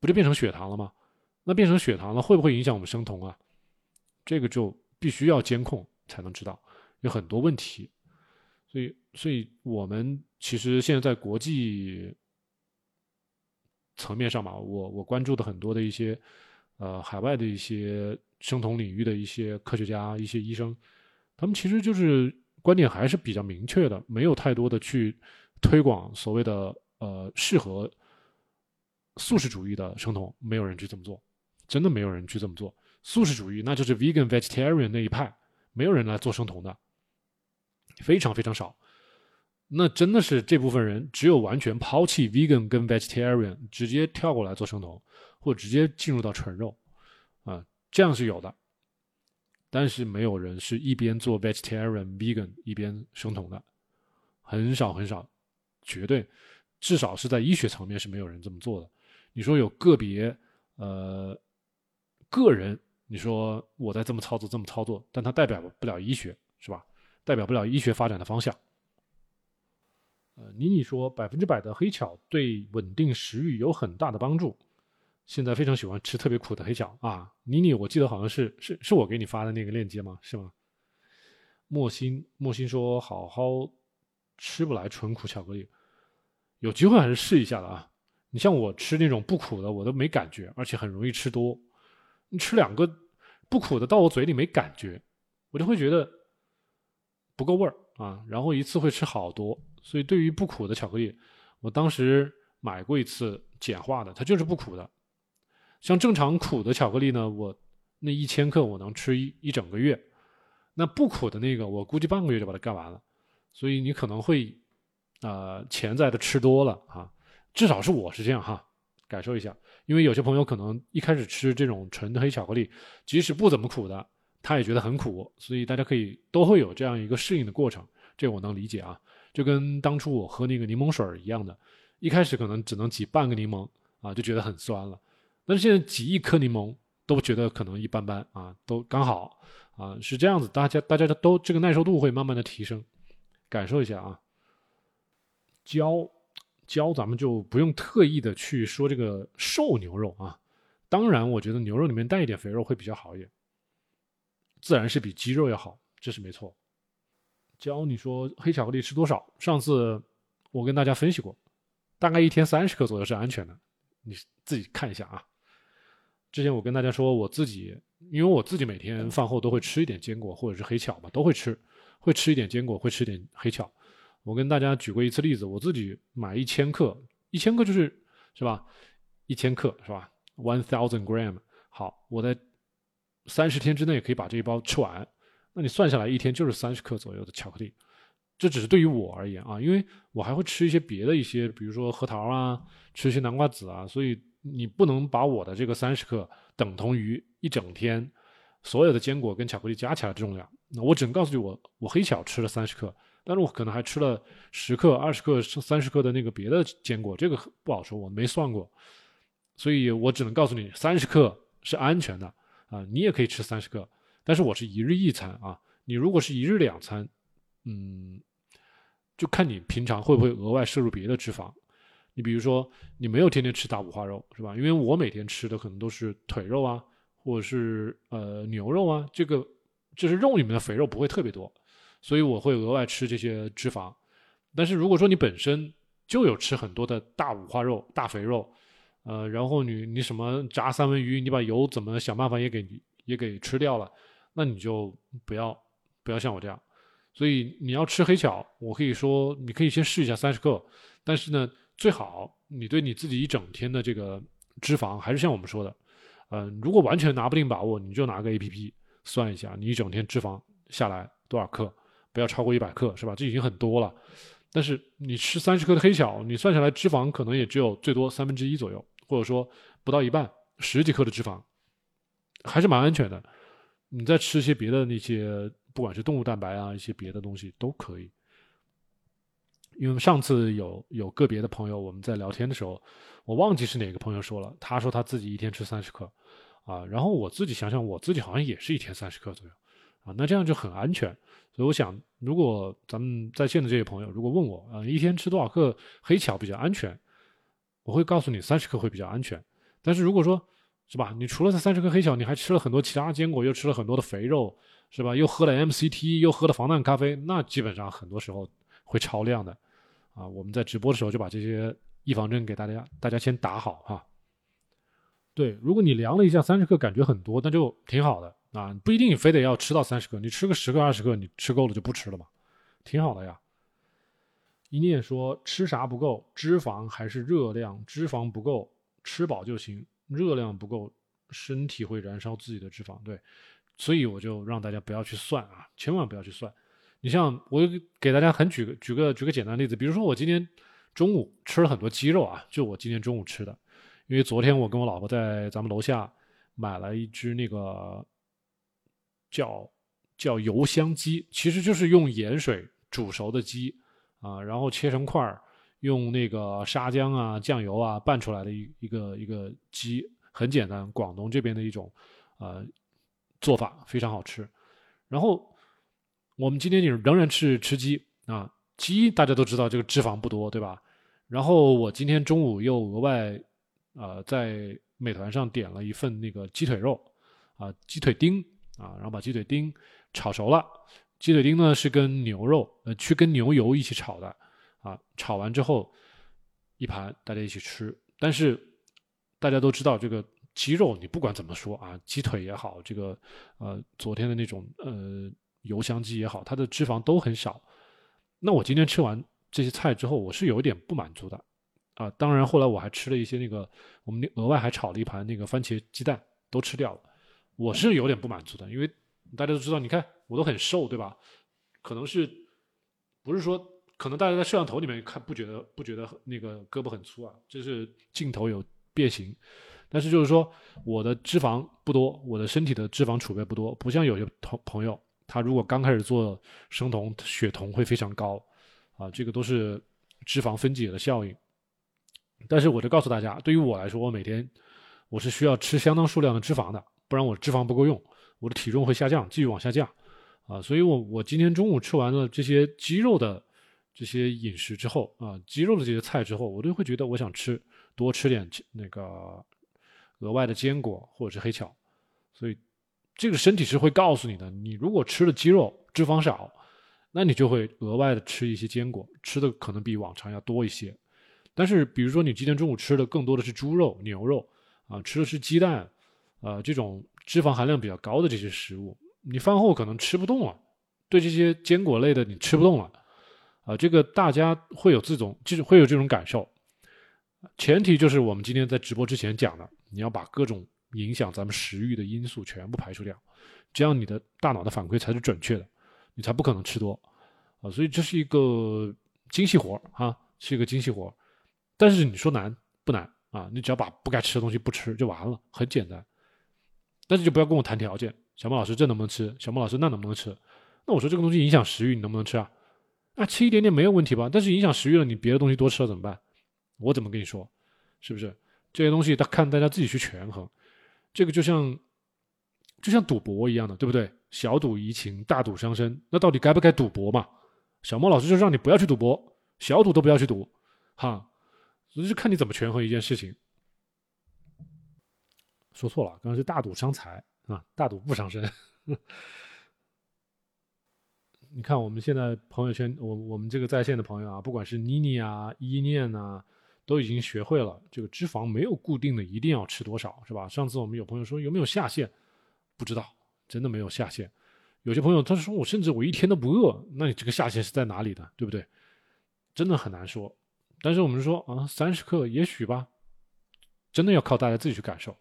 不就变成血糖了吗？那变成血糖了会不会影响我们生酮啊？这个就。必须要监控才能知道，有很多问题，所以，所以我们其实现在在国际层面上吧，我我关注的很多的一些呃海外的一些生酮领域的一些科学家、一些医生，他们其实就是观点还是比较明确的，没有太多的去推广所谓的呃适合素食主义的生酮，没有人去这么做，真的没有人去这么做。素食主义，那就是 vegan vegetarian 那一派，没有人来做生酮的，非常非常少。那真的是这部分人，只有完全抛弃 vegan 跟 vegetarian，直接跳过来做生酮，或直接进入到纯肉，啊，这样是有的。但是没有人是一边做 vegetarian vegan 一边生酮的，很少很少，绝对，至少是在医学层面是没有人这么做的。你说有个别，呃，个人。你说我在这么操作，这么操作，但它代表不了医学，是吧？代表不了医学发展的方向。呃，妮妮说百分之百的黑巧对稳定食欲有很大的帮助，现在非常喜欢吃特别苦的黑巧啊。妮妮，我记得好像是是是我给你发的那个链接吗？是吗？莫心莫心说好好吃不来纯苦巧克力，有机会还是试一下的啊。你像我吃那种不苦的，我都没感觉，而且很容易吃多。你吃两个。不苦的到我嘴里没感觉，我就会觉得不够味儿啊，然后一次会吃好多。所以对于不苦的巧克力，我当时买过一次简化的，它就是不苦的。像正常苦的巧克力呢，我那一千克我能吃一一整个月，那不苦的那个我估计半个月就把它干完了。所以你可能会啊潜在的吃多了啊，至少是我是这样哈，感受一下。因为有些朋友可能一开始吃这种纯黑巧克力，即使不怎么苦的，他也觉得很苦，所以大家可以都会有这样一个适应的过程，这我能理解啊。就跟当初我喝那个柠檬水一样的，一开始可能只能挤半个柠檬啊，就觉得很酸了，但是现在挤一颗柠檬都觉得可能一般般啊，都刚好啊，是这样子，大家大家都这个耐受度会慢慢的提升，感受一下啊，胶胶咱们就不用特意的去说这个瘦牛肉啊，当然我觉得牛肉里面带一点肥肉会比较好一点，自然是比鸡肉要好，这是没错。教你说黑巧克力吃多少？上次我跟大家分析过，大概一天三十克左右是安全的，你自己看一下啊。之前我跟大家说，我自己因为我自己每天饭后都会吃一点坚果或者是黑巧嘛，都会吃，会吃一点坚果，会吃点黑巧。我跟大家举过一次例子，我自己买一千克，一千克就是是吧？一千克是吧？One thousand gram。好，我在三十天之内可以把这一包吃完。那你算下来一天就是三十克左右的巧克力，这只是对于我而言啊，因为我还会吃一些别的一些，比如说核桃啊，吃一些南瓜籽啊，所以你不能把我的这个三十克等同于一整天所有的坚果跟巧克力加起来的重量。那我只能告诉你，我我黑巧吃了三十克，但是我可能还吃了十克、二十克、三十克的那个别的坚果，这个不好说，我没算过，所以我只能告诉你，三十克是安全的啊，你也可以吃三十克。但是我是一日一餐啊，你如果是一日两餐，嗯，就看你平常会不会额外摄入别的脂肪。你比如说，你没有天天吃大五花肉是吧？因为我每天吃的可能都是腿肉啊，或者是呃牛肉啊，这个就是肉里面的肥肉不会特别多，所以我会额外吃这些脂肪。但是如果说你本身就有吃很多的大五花肉、大肥肉，呃，然后你你什么炸三文鱼，你把油怎么想办法也给也给吃掉了。那你就不要不要像我这样，所以你要吃黑巧，我可以说你可以先试一下三十克，但是呢，最好你对你自己一整天的这个脂肪还是像我们说的，嗯，如果完全拿不定把握，你就拿个 A P P 算一下，你一整天脂肪下来多少克，不要超过一百克，是吧？这已经很多了。但是你吃三十克的黑巧，你算下来脂肪可能也只有最多三分之一左右，或者说不到一半，十几克的脂肪，还是蛮安全的。你再吃一些别的那些，不管是动物蛋白啊，一些别的东西都可以。因为上次有有个别的朋友，我们在聊天的时候，我忘记是哪个朋友说了，他说他自己一天吃三十克，啊，然后我自己想想，我自己好像也是一天三十克左右，啊，那这样就很安全。所以我想，如果咱们在线的这些朋友，如果问我，啊，一天吃多少克黑巧比较安全，我会告诉你三十克会比较安全。但是如果说，是吧？你除了这三十克黑巧，你还吃了很多其他坚果，又吃了很多的肥肉，是吧？又喝了 MCT，又喝了防弹咖啡，那基本上很多时候会超量的，啊！我们在直播的时候就把这些预防针给大家，大家先打好哈。对，如果你量了一下三十克，感觉很多，那就挺好的啊，不一定非得要吃到三十克，你吃个十克、二十克，你吃够了就不吃了嘛，挺好的呀。一念说吃啥不够，脂肪还是热量？脂肪不够，吃饱就行。热量不够，身体会燃烧自己的脂肪，对，所以我就让大家不要去算啊，千万不要去算。你像我给大家很举个举个举个简单例子，比如说我今天中午吃了很多鸡肉啊，就我今天中午吃的，因为昨天我跟我老婆在咱们楼下买了一只那个叫叫油香鸡，其实就是用盐水煮熟的鸡啊，然后切成块儿。用那个沙姜啊、酱油啊拌出来的一一个一个鸡，很简单，广东这边的一种呃做法，非常好吃。然后我们今天就仍然是吃鸡啊，鸡大家都知道这个脂肪不多，对吧？然后我今天中午又额外呃在美团上点了一份那个鸡腿肉啊，鸡腿丁啊，然后把鸡腿丁炒熟了。鸡腿丁呢是跟牛肉呃去跟牛油一起炒的。啊，炒完之后一盘大家一起吃，但是大家都知道这个鸡肉，你不管怎么说啊，鸡腿也好，这个呃昨天的那种呃油香鸡也好，它的脂肪都很少。那我今天吃完这些菜之后，我是有一点不满足的啊。当然后来我还吃了一些那个，我们额外还炒了一盘那个番茄鸡蛋，都吃掉了。我是有点不满足的，因为大家都知道，你看我都很瘦，对吧？可能是不是说？可能大家在摄像头里面看不觉得不觉得那个胳膊很粗啊，就是镜头有变形，但是就是说我的脂肪不多，我的身体的脂肪储备不多，不像有些同朋友，他如果刚开始做生酮，血酮会非常高啊，这个都是脂肪分解的效应。但是我就告诉大家，对于我来说，我每天我是需要吃相当数量的脂肪的，不然我脂肪不够用，我的体重会下降，继续往下降，啊，所以我我今天中午吃完了这些鸡肉的这些饮食之后，啊，鸡肉的这些菜之后，我都会觉得我想吃多吃点那个额外的坚果或者是黑巧，所以这个身体是会告诉你的，你如果吃了鸡肉脂肪少，那你就会额外的吃一些坚果，吃的可能比往常要多一些。但是，比如说你今天中午吃的更多的是猪肉、牛肉，啊，吃的是鸡蛋，啊，这种脂肪含量比较高的这些食物，你饭后可能吃不动了，对这些坚果类的你吃不动了，啊，这个大家会有这种，就是会有这种感受。前提就是我们今天在直播之前讲的，你要把各种影响咱们食欲的因素全部排除掉，这样你的大脑的反馈才是准确的，你才不可能吃多，啊，所以这是一个精细活啊，是一个精细活但是你说难不难啊？你只要把不该吃的东西不吃就完了，很简单。但是就不要跟我谈条件，小莫老师这能不能吃？小莫老师那能不能吃？那我说这个东西影响食欲，你能不能吃啊？啊，吃一点点没有问题吧？但是影响食欲了，你别的东西多吃了怎么办？我怎么跟你说？是不是这些东西？他看大家自己去权衡。这个就像就像赌博一样的，对不对？小赌怡情，大赌伤身。那到底该不该赌博嘛？小莫老师就让你不要去赌博，小赌都不要去赌，哈。所以就看你怎么权衡一件事情。说错了，刚刚是大赌伤财啊，大赌不伤身。你看我们现在朋友圈，我我们这个在线的朋友啊，不管是妮妮啊、依念呐，都已经学会了这个脂肪没有固定的一定要吃多少，是吧？上次我们有朋友说有没有下限，不知道，真的没有下限。有些朋友他说我甚至我一天都不饿，那你这个下限是在哪里的，对不对？真的很难说。但是我们说啊，三十克也许吧，真的要靠大家自己去感受。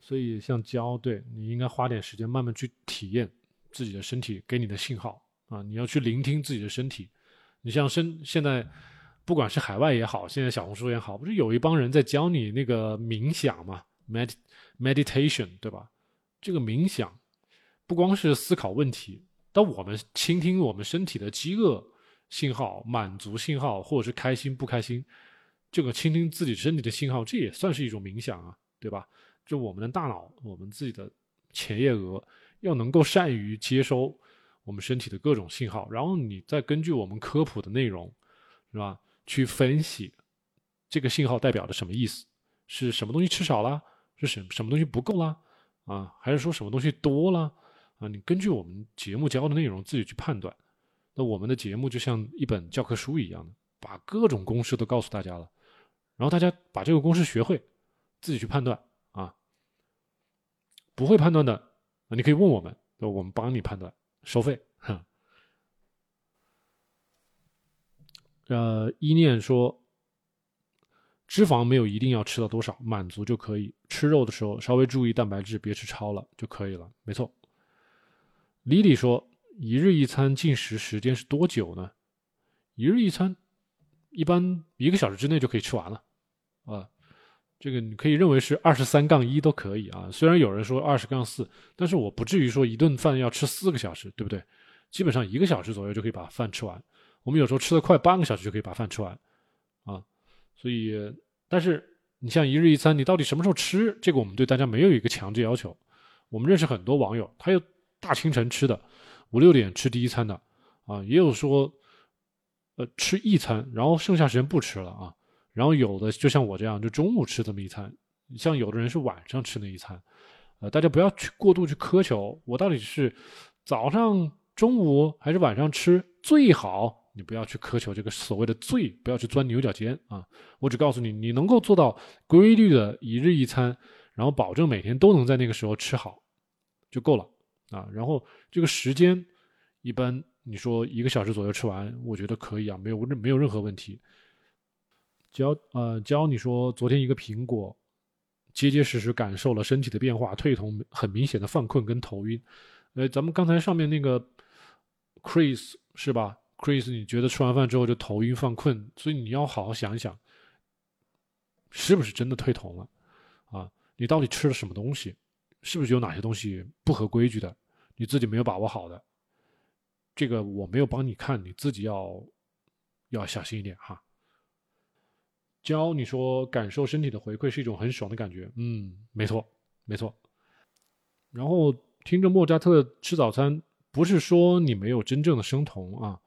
所以像胶，对你应该花点时间慢慢去体验自己的身体给你的信号啊，你要去聆听自己的身体。你像身现在，不管是海外也好，现在小红书也好，不是有一帮人在教你那个冥想嘛，med meditation 对吧？这个冥想不光是思考问题，当我们倾听我们身体的饥饿。信号满足信号，或者是开心不开心，这个倾听自己身体的信号，这也算是一种冥想啊，对吧？就我们的大脑，我们自己的前叶额要能够善于接收我们身体的各种信号，然后你再根据我们科普的内容，是吧？去分析这个信号代表的什么意思？是什么东西吃少了？是什什么东西不够啦？啊？还是说什么东西多了？啊？你根据我们节目教的内容自己去判断。那我们的节目就像一本教科书一样的，把各种公式都告诉大家了，然后大家把这个公式学会，自己去判断啊。不会判断的，你可以问我们，我们帮你判断，收费。呃，一念说，脂肪没有一定要吃到多少，满足就可以。吃肉的时候稍微注意蛋白质，别吃超了就可以了。没错。李李说。一日一餐进食时间是多久呢？一日一餐，一般一个小时之内就可以吃完了，啊，这个你可以认为是二十三杠一都可以啊。虽然有人说二十杠四，但是我不至于说一顿饭要吃四个小时，对不对？基本上一个小时左右就可以把饭吃完。我们有时候吃的快，半个小时就可以把饭吃完，啊，所以，但是你像一日一餐，你到底什么时候吃？这个我们对大家没有一个强制要求。我们认识很多网友，他有大清晨吃的。五六点吃第一餐的，啊，也有说，呃，吃一餐，然后剩下时间不吃了啊。然后有的就像我这样，就中午吃这么一餐。像有的人是晚上吃那一餐，呃，大家不要去过度去苛求，我到底是早上、中午还是晚上吃最好？你不要去苛求这个所谓的最，不要去钻牛角尖啊。我只告诉你，你能够做到规律的一日一餐，然后保证每天都能在那个时候吃好，就够了。啊，然后这个时间一般你说一个小时左右吃完，我觉得可以啊，没有任没有任何问题。教呃教你说，昨天一个苹果，结结实实感受了身体的变化，退酮很明显的犯困跟头晕。呃，咱们刚才上面那个 Chris 是吧？Chris，你觉得吃完饭之后就头晕犯困，所以你要好好想一想，是不是真的退酮了？啊，你到底吃了什么东西？是不是有哪些东西不合规矩的？你自己没有把握好的，这个我没有帮你看，你自己要要小心一点哈。教你说感受身体的回馈是一种很爽的感觉，嗯，没错，没错。然后听着莫扎特吃早餐，不是说你没有真正的生酮啊，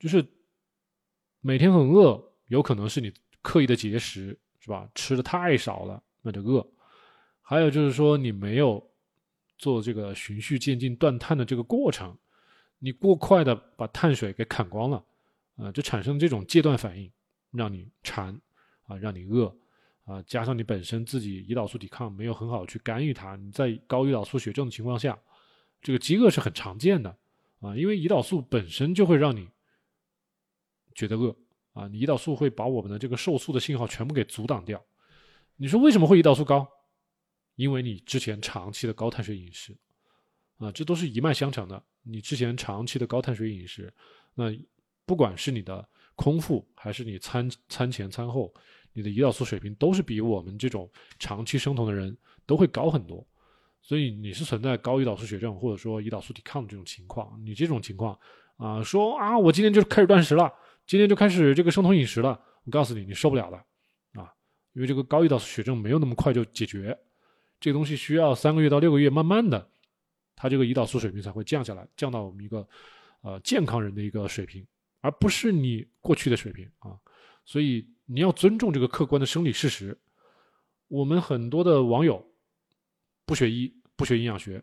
就是每天很饿，有可能是你刻意的节食，是吧？吃的太少了，那就饿。还有就是说你没有做这个循序渐进断碳的这个过程，你过快的把碳水给砍光了，啊，就产生这种戒断反应，让你馋。啊，让你饿，啊，加上你本身自己胰岛素抵抗没有很好去干预它，你在高胰岛素血症的情况下，这个饥饿是很常见的，啊，因为胰岛素本身就会让你觉得饿，啊，你胰岛素会把我们的这个瘦素的信号全部给阻挡掉。你说为什么会胰岛素高？因为你之前长期的高碳水饮食，啊，这都是一脉相承的。你之前长期的高碳水饮食，那不管是你的。空腹还是你餐餐前餐后，你的胰岛素水平都是比我们这种长期生酮的人都会高很多，所以你是存在高胰岛素血症或者说胰岛素抵抗的这种情况。你这种情况啊，说啊，我今天就开始断食了，今天就开始这个生酮饮食了，我告诉你，你受不了的啊，因为这个高胰岛素血症没有那么快就解决，这个东西需要三个月到六个月，慢慢的，它这个胰岛素水平才会降下来，降到我们一个呃健康人的一个水平。而不是你过去的水平啊，所以你要尊重这个客观的生理事实。我们很多的网友不学医、不学营养学，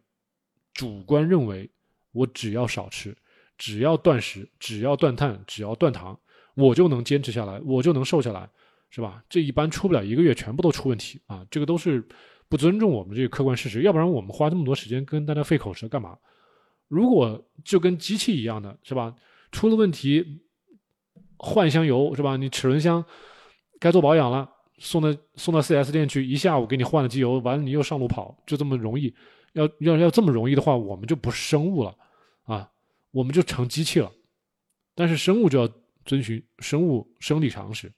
主观认为我只要少吃，只要断食，只要断碳，只要断糖，我就能坚持下来，我就能瘦下来，是吧？这一般出不了一个月，全部都出问题啊！这个都是不尊重我们这个客观事实，要不然我们花这么多时间跟大家费口舌干嘛？如果就跟机器一样的，是吧？出了问题，换箱油是吧？你齿轮箱该做保养了，送到送到 4S 店去，一下午给你换了机油，完了你又上路跑，就这么容易？要要要这么容易的话，我们就不是生物了啊，我们就成机器了。但是生物就要遵循生物生理常识，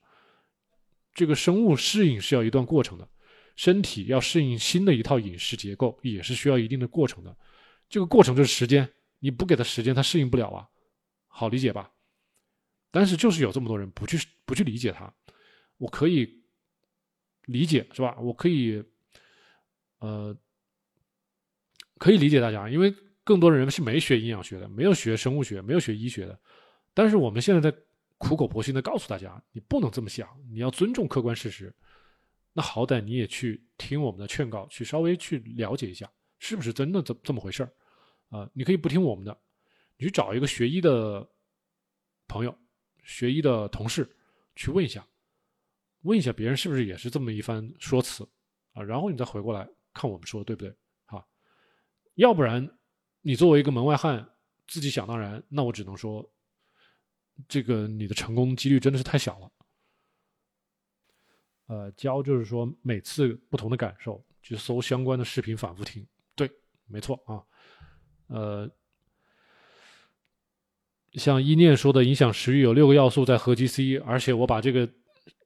这个生物适应是要一段过程的，身体要适应新的一套饮食结构也是需要一定的过程的，这个过程就是时间，你不给他时间，他适应不了啊。好理解吧？但是就是有这么多人不去不去理解它，我可以理解是吧？我可以，呃，可以理解大家，因为更多的人是没学营养学的，没有学生物学，没有学医学的。但是我们现在在苦口婆心的告诉大家，你不能这么想，你要尊重客观事实。那好歹你也去听我们的劝告，去稍微去了解一下，是不是真的这这么回事儿？啊，你可以不听我们的。你去找一个学医的朋友、学医的同事去问一下，问一下别人是不是也是这么一番说辞啊？然后你再回过来看我们说的对不对？啊，要不然你作为一个门外汉自己想当然，那我只能说，这个你的成功几率真的是太小了。呃，教就是说每次不同的感受，去搜相关的视频反复听，对，没错啊，呃。像一念说的，影响食欲有六个要素在合集 C，而且我把这个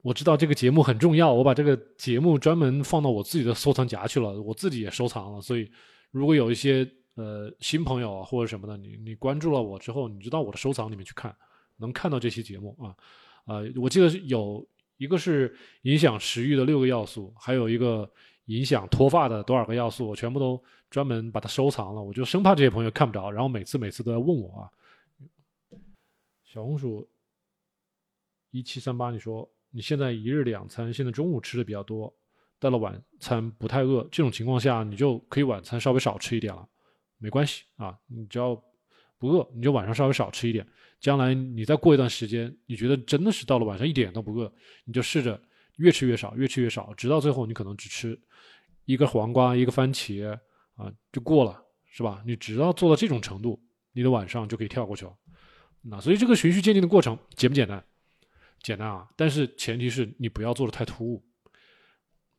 我知道这个节目很重要，我把这个节目专门放到我自己的收藏夹去了，我自己也收藏了。所以如果有一些呃新朋友啊或者什么的，你你关注了我之后，你就到我的收藏里面去看，能看到这期节目啊啊，我记得有一个是影响食欲的六个要素，还有一个影响脱发的多少个要素，我全部都专门把它收藏了，我就生怕这些朋友看不着，然后每次每次都要问我啊。小红薯一七三八，你说你现在一日两餐，现在中午吃的比较多，到了晚餐不太饿，这种情况下你就可以晚餐稍微少吃一点了，没关系啊，你只要不饿，你就晚上稍微少吃一点。将来你再过一段时间，你觉得真的是到了晚上一点都不饿，你就试着越吃越少，越吃越少，直到最后你可能只吃一个黄瓜、一个番茄啊，就过了，是吧？你只要做到这种程度，你的晚上就可以跳过去了。那所以这个循序渐进的过程简不简单？简单啊！但是前提是你不要做的太突兀。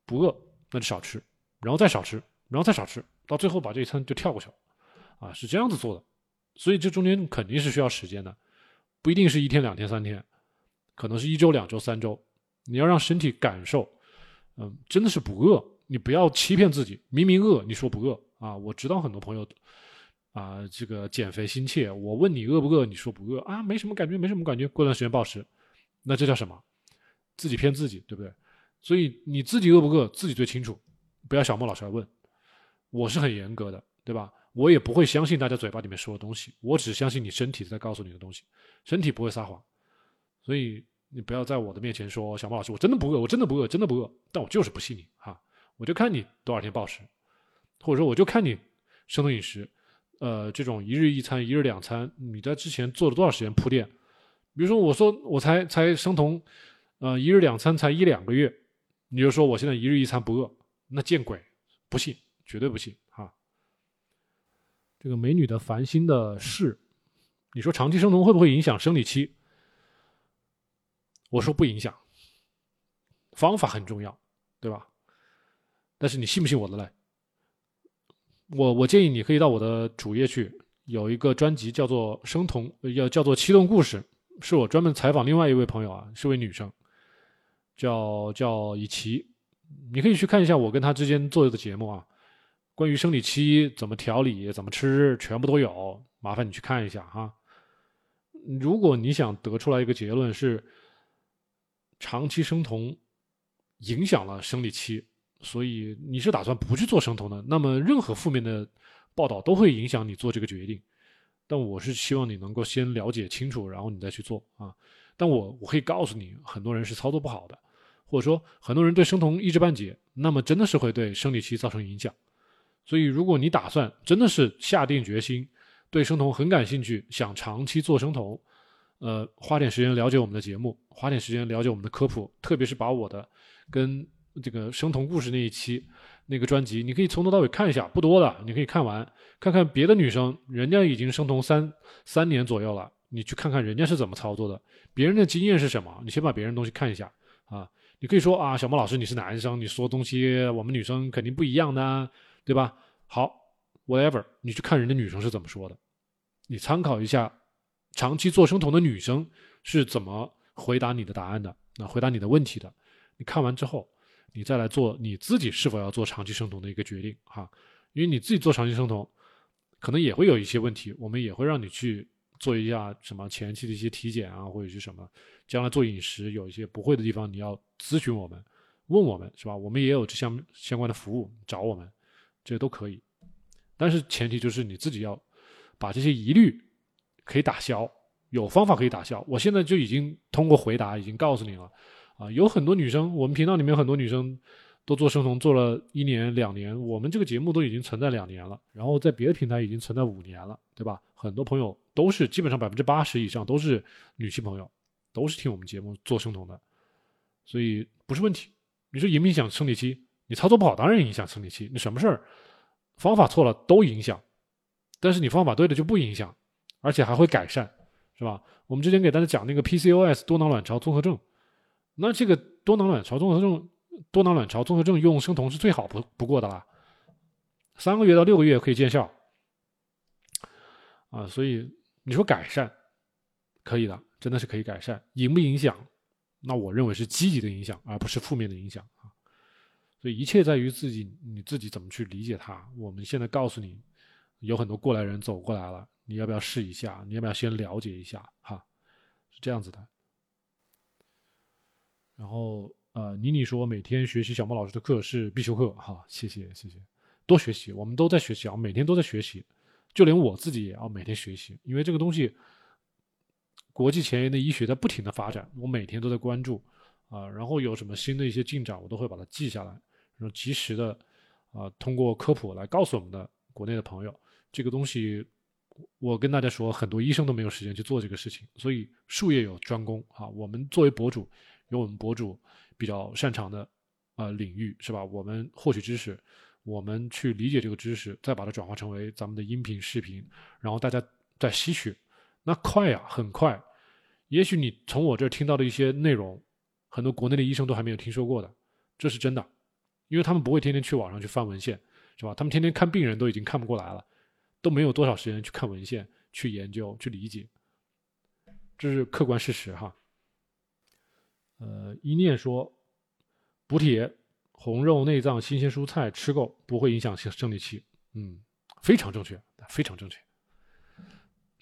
不饿那就少吃，然后再少吃，然后再少吃，到最后把这一餐就跳过去了。啊，是这样子做的。所以这中间肯定是需要时间的，不一定是一天、两天、三天，可能是一周、两周、三周。你要让身体感受，嗯，真的是不饿。你不要欺骗自己，明明饿，你说不饿啊？我知道很多朋友。啊，这个减肥心切，我问你饿不饿，你说不饿啊，没什么感觉，没什么感觉。过段时间暴食，那这叫什么？自己骗自己，对不对？所以你自己饿不饿，自己最清楚，不要小莫老师来问，我是很严格的，对吧？我也不会相信大家嘴巴里面说的东西，我只相信你身体在告诉你的东西，身体不会撒谎，所以你不要在我的面前说小莫老师，我真的不饿，我真的不饿，真的不饿，但我就是不信你哈，我就看你多少天暴食，或者说我就看你生酮饮食，呃，这种一日一餐、一日两餐，你在之前做了多少时间铺垫？比如说我说我才才生酮，呃，一日两餐才一两个月，你就说我现在一日一餐不饿，那见鬼，不信，绝对不信啊。这个美女的烦心的事，你说长期生酮会不会影响生理期？我说不影响，方法很重要，对吧？但是你信不信我的嘞？我我建议你可以到我的主页去，有一个专辑叫做“生酮”，要叫做“七动故事”，是我专门采访另外一位朋友啊，是位女生，叫叫以琪，你可以去看一下我跟她之间做的节目啊。关于生理期怎么调理、怎么吃，全部都有，麻烦你去看一下哈。如果你想得出来一个结论是长期生酮影响了生理期，所以你是打算不去做生酮的，那么任何负面的报道都会影响你做这个决定。但我是希望你能够先了解清楚，然后你再去做啊。但我我可以告诉你，很多人是操作不好的，或者说很多人对生酮一知半解，那么真的是会对生理期造成影响。所以，如果你打算真的是下定决心，对生酮很感兴趣，想长期做生酮，呃，花点时间了解我们的节目，花点时间了解我们的科普，特别是把我的跟这个生酮故事那一期那个专辑，你可以从头到尾看一下，不多的，你可以看完，看看别的女生，人家已经生酮三三年左右了，你去看看人家是怎么操作的，别人的经验是什么，你先把别人东西看一下啊。你可以说啊，小莫老师你是男生，你说东西我们女生肯定不一样的。对吧？好，whatever，你去看人家女生是怎么说的，你参考一下长期做生酮的女生是怎么回答你的答案的，那回答你的问题的。你看完之后，你再来做你自己是否要做长期生酮的一个决定哈，因为你自己做长期生酮，可能也会有一些问题，我们也会让你去做一下什么前期的一些体检啊，或者是什么，将来做饮食有一些不会的地方，你要咨询我们，问我们是吧？我们也有这相相关的服务，找我们。这些都可以，但是前提就是你自己要把这些疑虑可以打消，有方法可以打消。我现在就已经通过回答已经告诉你了，啊，有很多女生，我们频道里面很多女生都做生酮做了一年两年，我们这个节目都已经存在两年了，然后在别的平台已经存在五年了，对吧？很多朋友都是基本上百分之八十以上都是女性朋友，都是听我们节目做生酮的，所以不是问题。你说影不影响生理期？你操作不好，当然影响生理期。你什么事儿，方法错了都影响，但是你方法对了就不影响，而且还会改善，是吧？我们之前给大家讲那个 PCOS 多囊卵巢综合症，那这个多囊卵巢综合症，多囊卵巢综合症用生酮是最好不不过的啦，三个月到六个月可以见效，啊，所以你说改善可以的，真的是可以改善，影不影响？那我认为是积极的影响，而不是负面的影响啊。所以一切在于自己，你自己怎么去理解它。我们现在告诉你，有很多过来人走过来了，你要不要试一下？你要不要先了解一下？哈，是这样子的。然后呃，妮妮说每天学习小莫老师的课是必修课，哈，谢谢谢谢，多学习，我们都在学习啊，每天都在学习，就连我自己也要每天学习，因为这个东西，国际前沿的医学在不停的发展，我每天都在关注啊，然后有什么新的一些进展，我都会把它记下来。然后及时的，啊，通过科普来告诉我们的国内的朋友，这个东西，我跟大家说，很多医生都没有时间去做这个事情，所以术业有专攻啊。我们作为博主，有我们博主比较擅长的啊领域，是吧？我们获取知识，我们去理解这个知识，再把它转化成为咱们的音频、视频，然后大家再吸取，那快呀，很快。也许你从我这儿听到的一些内容，很多国内的医生都还没有听说过的，这是真的。因为他们不会天天去网上去翻文献，是吧？他们天天看病人都已经看不过来了，都没有多少时间去看文献、去研究、去理解，这是客观事实哈。呃，一念说，补铁、红肉、内脏、新鲜蔬菜吃够不会影响生生理期，嗯，非常正确，非常正确。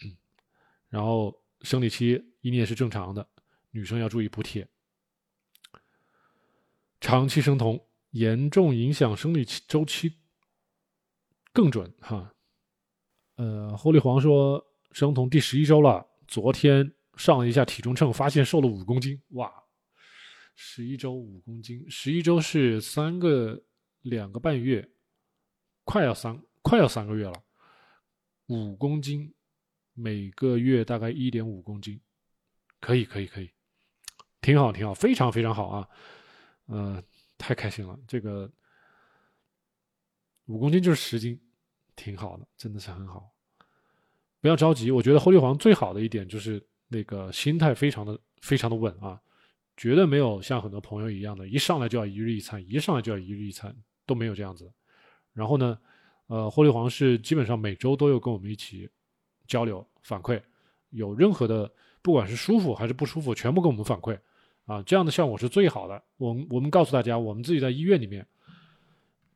嗯，然后生理期一念是正常的，女生要注意补铁。长期生酮严重影响生理期周期，更准哈。呃，后立黄说生酮第十一周了，昨天上了一下体重秤，发现瘦了五公斤，哇！十一周五公斤，十一周是三个两个半月，快要三快要三个月了，五公斤，每个月大概一点五公斤，可以可以可以，挺好挺好，非常非常好啊！呃，太开心了，这个五公斤就是十斤。挺好的，真的是很好。不要着急，我觉得后立黄最好的一点就是那个心态非常的非常的稳啊，绝对没有像很多朋友一样的，一上来就要一日一餐，一上来就要一日一餐，都没有这样子。然后呢，呃，霍利黄是基本上每周都有跟我们一起交流反馈，有任何的不管是舒服还是不舒服，全部跟我们反馈啊，这样的效果是最好的。我我们告诉大家，我们自己在医院里面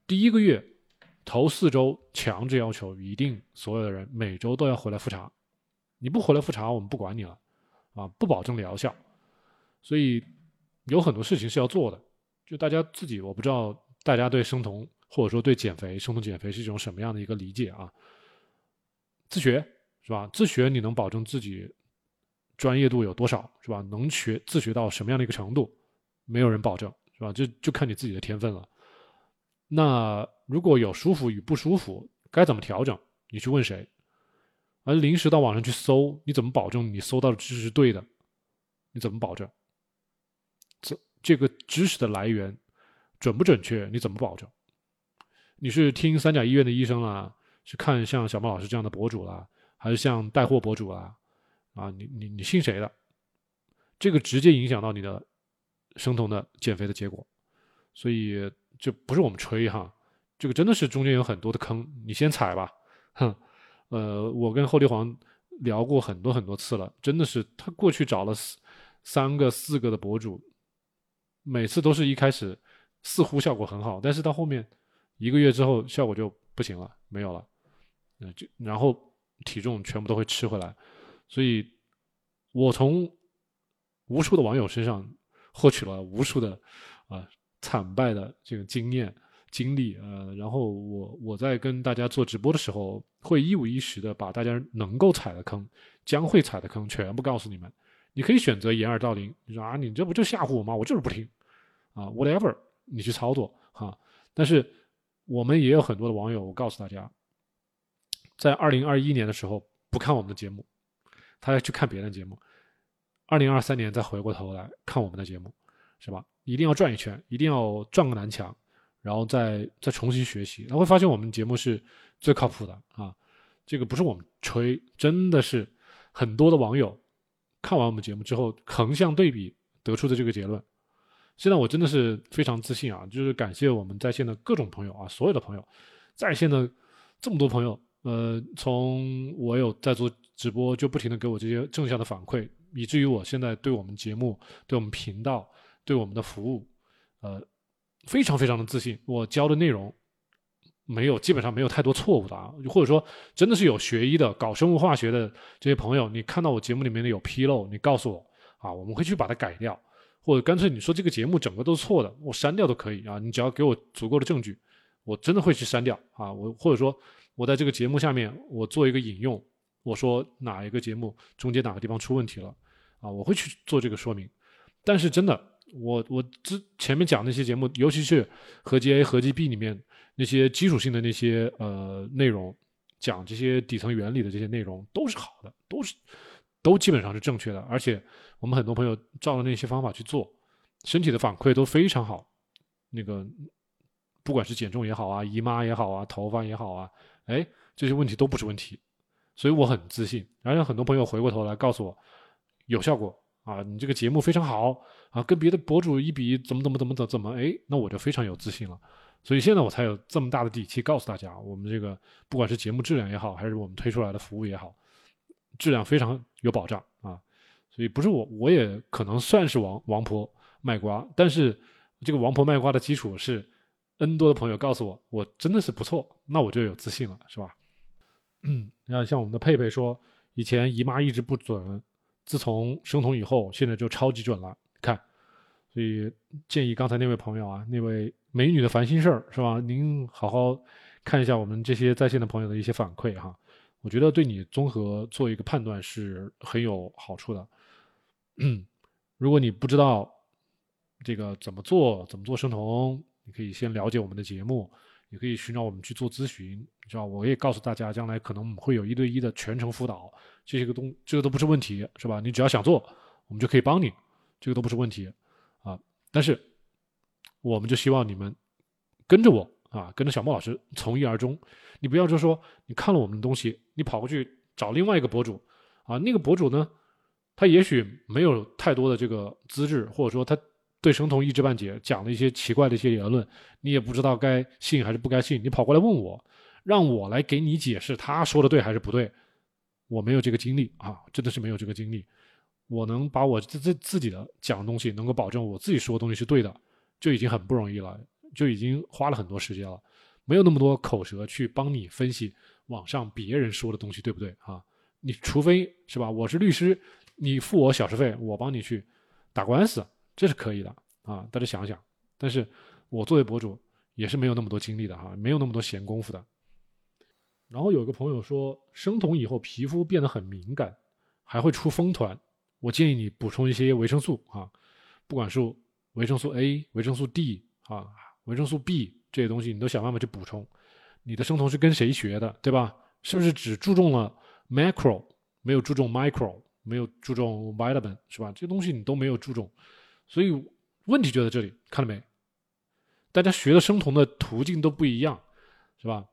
第一个月。头四周强制要求，一定所有的人每周都要回来复查。你不回来复查，我们不管你了，啊，不保证疗效。所以有很多事情是要做的。就大家自己，我不知道大家对生酮或者说对减肥、生酮减肥是一种什么样的一个理解啊？自学是吧？自学你能保证自己专业度有多少是吧？能学自学到什么样的一个程度？没有人保证是吧？就就看你自己的天分了。那如果有舒服与不舒服，该怎么调整？你去问谁？而临时到网上去搜，你怎么保证你搜到的知识是对的？你怎么保证？这个知识的来源准不准确？你怎么保证？你是听三甲医院的医生啦，是看像小猫老师这样的博主啦，还是像带货博主啦？啊，你你你信谁的？这个直接影响到你的生酮的减肥的结果，所以。这不是我们吹哈，这个真的是中间有很多的坑，你先踩吧，哼，呃，我跟后帝皇聊过很多很多次了，真的是他过去找了三个四个的博主，每次都是一开始似乎效果很好，但是到后面一个月之后效果就不行了，没有了，嗯，就然后体重全部都会吃回来，所以我从无数的网友身上获取了无数的啊。惨败的这个经验经历，呃，然后我我在跟大家做直播的时候，会一五一十的把大家能够踩的坑、将会踩的坑全部告诉你们。你可以选择掩耳盗铃，你说啊，你这不就吓唬我吗？我就是不听啊，whatever，你去操作哈。但是我们也有很多的网友，我告诉大家，在二零二一年的时候不看我们的节目，他要去看别的节目，二零二三年再回过头来看我们的节目，是吧？一定要转一圈，一定要转个南墙，然后再再重新学习，他会发现我们节目是最靠谱的啊！这个不是我们吹，真的是很多的网友看完我们节目之后横向对比得出的这个结论。现在我真的是非常自信啊，就是感谢我们在线的各种朋友啊，所有的朋友，在线的这么多朋友，呃，从我有在做直播就不停的给我这些正向的反馈，以至于我现在对我们节目、对我们频道。对我们的服务，呃，非常非常的自信。我教的内容没有，基本上没有太多错误的啊。或者说，真的是有学医的、搞生物化学的这些朋友，你看到我节目里面的有纰漏，你告诉我啊，我们会去把它改掉。或者干脆你说这个节目整个都是错的，我删掉都可以啊。你只要给我足够的证据，我真的会去删掉啊。我或者说，我在这个节目下面我做一个引用，我说哪一个节目中间哪个地方出问题了啊，我会去做这个说明。但是真的。我我之前面讲那些节目，尤其是合集 A、合集 B 里面那些基础性的那些呃内容，讲这些底层原理的这些内容都是好的，都是都基本上是正确的。而且我们很多朋友照着那些方法去做，身体的反馈都非常好。那个不管是减重也好啊，姨妈也好啊，头发也好啊，哎，这些问题都不是问题，所以我很自信。然后很多朋友回过头来告诉我有效果。啊，你这个节目非常好啊，跟别的博主一比，怎么怎么怎么怎怎么，哎，那我就非常有自信了。所以现在我才有这么大的底气告诉大家，我们这个不管是节目质量也好，还是我们推出来的服务也好，质量非常有保障啊。所以不是我，我也可能算是王王婆卖瓜，但是这个王婆卖瓜的基础是 N 多的朋友告诉我，我真的是不错，那我就有自信了，是吧？嗯，那像我们的佩佩说，以前姨妈一直不准。自从生酮以后，现在就超级准了。所以建议刚才那位朋友啊，那位美女的烦心事儿是吧？您好好看一下我们这些在线的朋友的一些反馈哈，我觉得对你综合做一个判断是很有好处的。嗯如果你不知道这个怎么做，怎么做生酮，你可以先了解我们的节目。也可以寻找我们去做咨询，知道我也告诉大家，将来可能我们会有一对一的全程辅导，这些个东这个都不是问题，是吧？你只要想做，我们就可以帮你，这个都不是问题。但是，我们就希望你们跟着我啊，跟着小莫老师从一而终。你不要就说你看了我们的东西，你跑过去找另外一个博主啊，那个博主呢，他也许没有太多的这个资质，或者说他。对生酮一知半解，讲了一些奇怪的一些言论，你也不知道该信还是不该信。你跑过来问我，让我来给你解释他说的对还是不对，我没有这个精力啊，真的是没有这个精力。我能把我自自自己的讲的东西，能够保证我自己说的东西是对的，就已经很不容易了，就已经花了很多时间了。没有那么多口舌去帮你分析网上别人说的东西对不对啊？你除非是吧？我是律师，你付我小时费，我帮你去打官司。这是可以的啊，大家想想。但是我作为博主也是没有那么多精力的哈，没有那么多闲工夫的。然后有个朋友说，生酮以后皮肤变得很敏感，还会出风团。我建议你补充一些维生素啊，不管是维生素 A、维生素 D 啊、维生素 B 这些东西，你都想办法去补充。你的生酮是跟谁学的，对吧？是不是只注重了 macro，没有注重 micro，没有注重 vitamin，是吧？这些东西你都没有注重。所以问题就在这里，看到没？大家学的生酮的途径都不一样，是吧？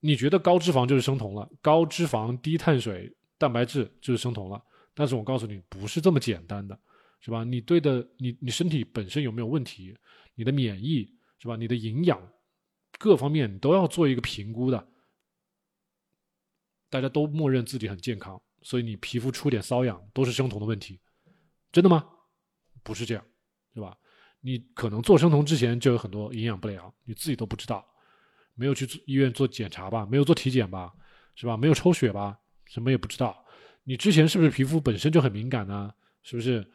你觉得高脂肪就是生酮了，高脂肪低碳水蛋白质就是生酮了，但是我告诉你，不是这么简单的，是吧？你对的，你你身体本身有没有问题？你的免疫是吧？你的营养各方面你都要做一个评估的。大家都默认自己很健康，所以你皮肤出点瘙痒都是生酮的问题，真的吗？不是这样。是吧？你可能做生酮之前就有很多营养不良，你自己都不知道，没有去医院做检查吧？没有做体检吧？是吧？没有抽血吧？什么也不知道。你之前是不是皮肤本身就很敏感呢？是不是？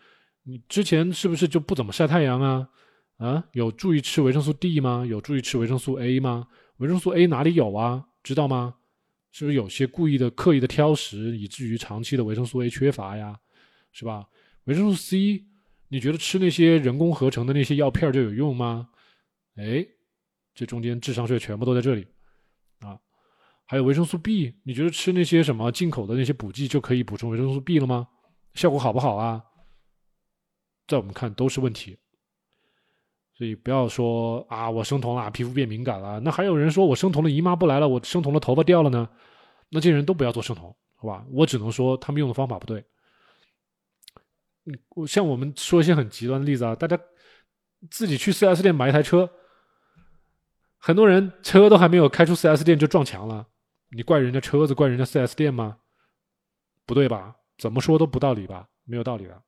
你之前是不是就不怎么晒太阳啊？啊？有注意吃维生素 D 吗？有注意吃维生素 A 吗？维生素 A 哪里有啊？知道吗？是不是有些故意的、刻意的挑食，以至于长期的维生素 A 缺乏呀？是吧？维生素 C。你觉得吃那些人工合成的那些药片就有用吗？哎，这中间智商税全部都在这里啊！还有维生素 B，你觉得吃那些什么进口的那些补剂就可以补充维生素 B 了吗？效果好不好啊？在我们看都是问题。所以不要说啊，我生酮了，皮肤变敏感了。那还有人说我生酮了，姨妈不来了，我生酮了，头发掉了呢？那这些人都不要做生酮，好吧？我只能说他们用的方法不对。我像我们说一些很极端的例子啊，大家自己去四 S 店买一台车，很多人车都还没有开出四 S 店就撞墙了，你怪人家车子，怪人家四 S 店吗？不对吧？怎么说都不道理吧？没有道理的。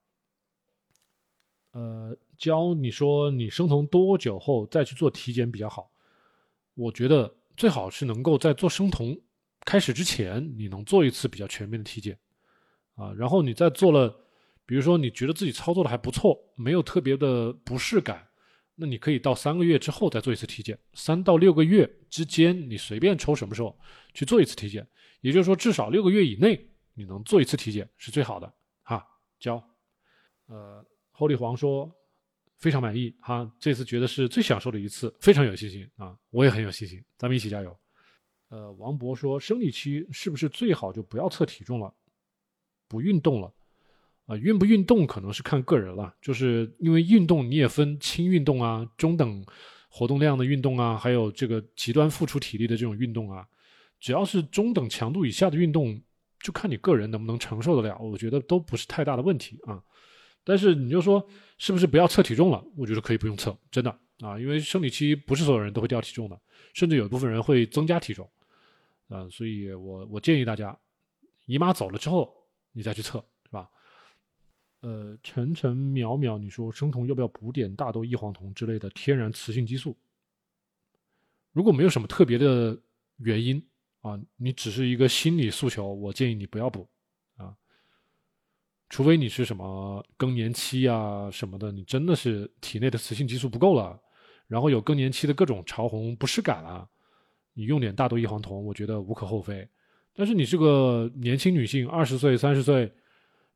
呃，教你说你生酮多久后再去做体检比较好？我觉得最好是能够在做生酮开始之前，你能做一次比较全面的体检啊，然后你再做了。比如说，你觉得自己操作的还不错，没有特别的不适感，那你可以到三个月之后再做一次体检。三到六个月之间，你随便抽什么时候去做一次体检。也就是说，至少六个月以内你能做一次体检是最好的。哈，交，呃，侯立煌说非常满意哈，这次觉得是最享受的一次，非常有信心啊，我也很有信心，咱们一起加油。呃，王博说生理期是不是最好就不要测体重了，不运动了？啊，运不运动可能是看个人了，就是因为运动你也分轻运动啊、中等活动量的运动啊，还有这个极端付出体力的这种运动啊，只要是中等强度以下的运动，就看你个人能不能承受得了，我觉得都不是太大的问题啊。但是你就说是不是不要测体重了？我觉得可以不用测，真的啊，因为生理期不是所有人都会掉体重的，甚至有一部分人会增加体重啊，所以我我建议大家，姨妈走了之后你再去测。呃，晨晨淼淼，你说生酮要不要补点大豆异黄酮之类的天然雌性激素？如果没有什么特别的原因啊，你只是一个心理诉求，我建议你不要补啊。除非你是什么更年期啊什么的，你真的是体内的雌性激素不够了，然后有更年期的各种潮红不适感了，你用点大豆异黄酮，我觉得无可厚非。但是你是个年轻女性，二十岁、三十岁，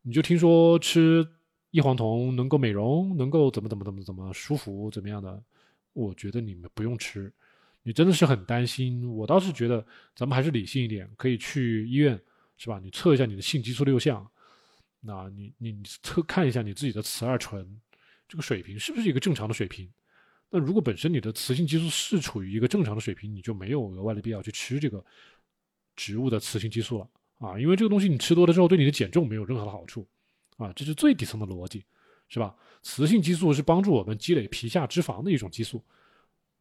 你就听说吃异黄酮能够美容，能够怎么怎么怎么怎么舒服怎么样的？我觉得你们不用吃。你真的是很担心，我倒是觉得咱们还是理性一点，可以去医院，是吧？你测一下你的性激素六项，那你你测看一下你自己的雌二醇这个水平是不是一个正常的水平？那如果本身你的雌性激素是处于一个正常的水平，你就没有额外的必要去吃这个植物的雌性激素了啊，因为这个东西你吃多了之后对你的减重没有任何的好处啊，这是最底层的逻辑，是吧？雌性激素是帮助我们积累皮下脂肪的一种激素。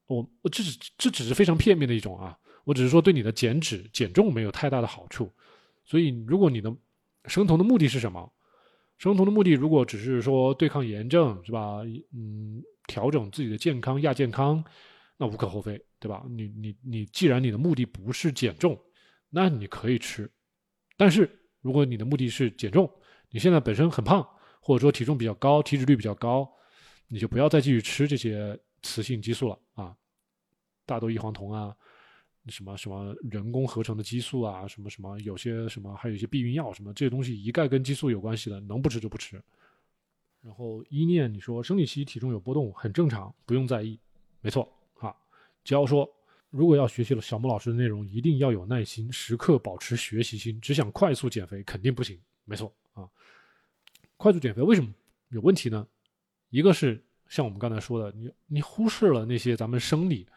我我这只这只是非常片面的一种啊，我只是说对你的减脂减重没有太大的好处，所以如果你的生酮的目的是什么？生酮的目的如果只是说对抗炎症是吧？嗯，调整自己的健康亚健康，那无可厚非，对吧？你你你既然你的目的不是减重，那你可以吃，但是如果你的目的是减重，你现在本身很胖，或者说体重比较高，体脂率比较高，你就不要再继续吃这些。雌性激素了啊，大豆异黄酮啊，什么什么人工合成的激素啊，什么什么有些什么还有一些避孕药什么这些东西一概跟激素有关系的，能不吃就不吃。然后一念你说生理期体重有波动很正常，不用在意，没错啊。只要说如果要学习了小莫老师的内容，一定要有耐心，时刻保持学习心，只想快速减肥肯定不行。没错啊，快速减肥为什么有问题呢？一个是。像我们刚才说的，你你忽视了那些咱们生理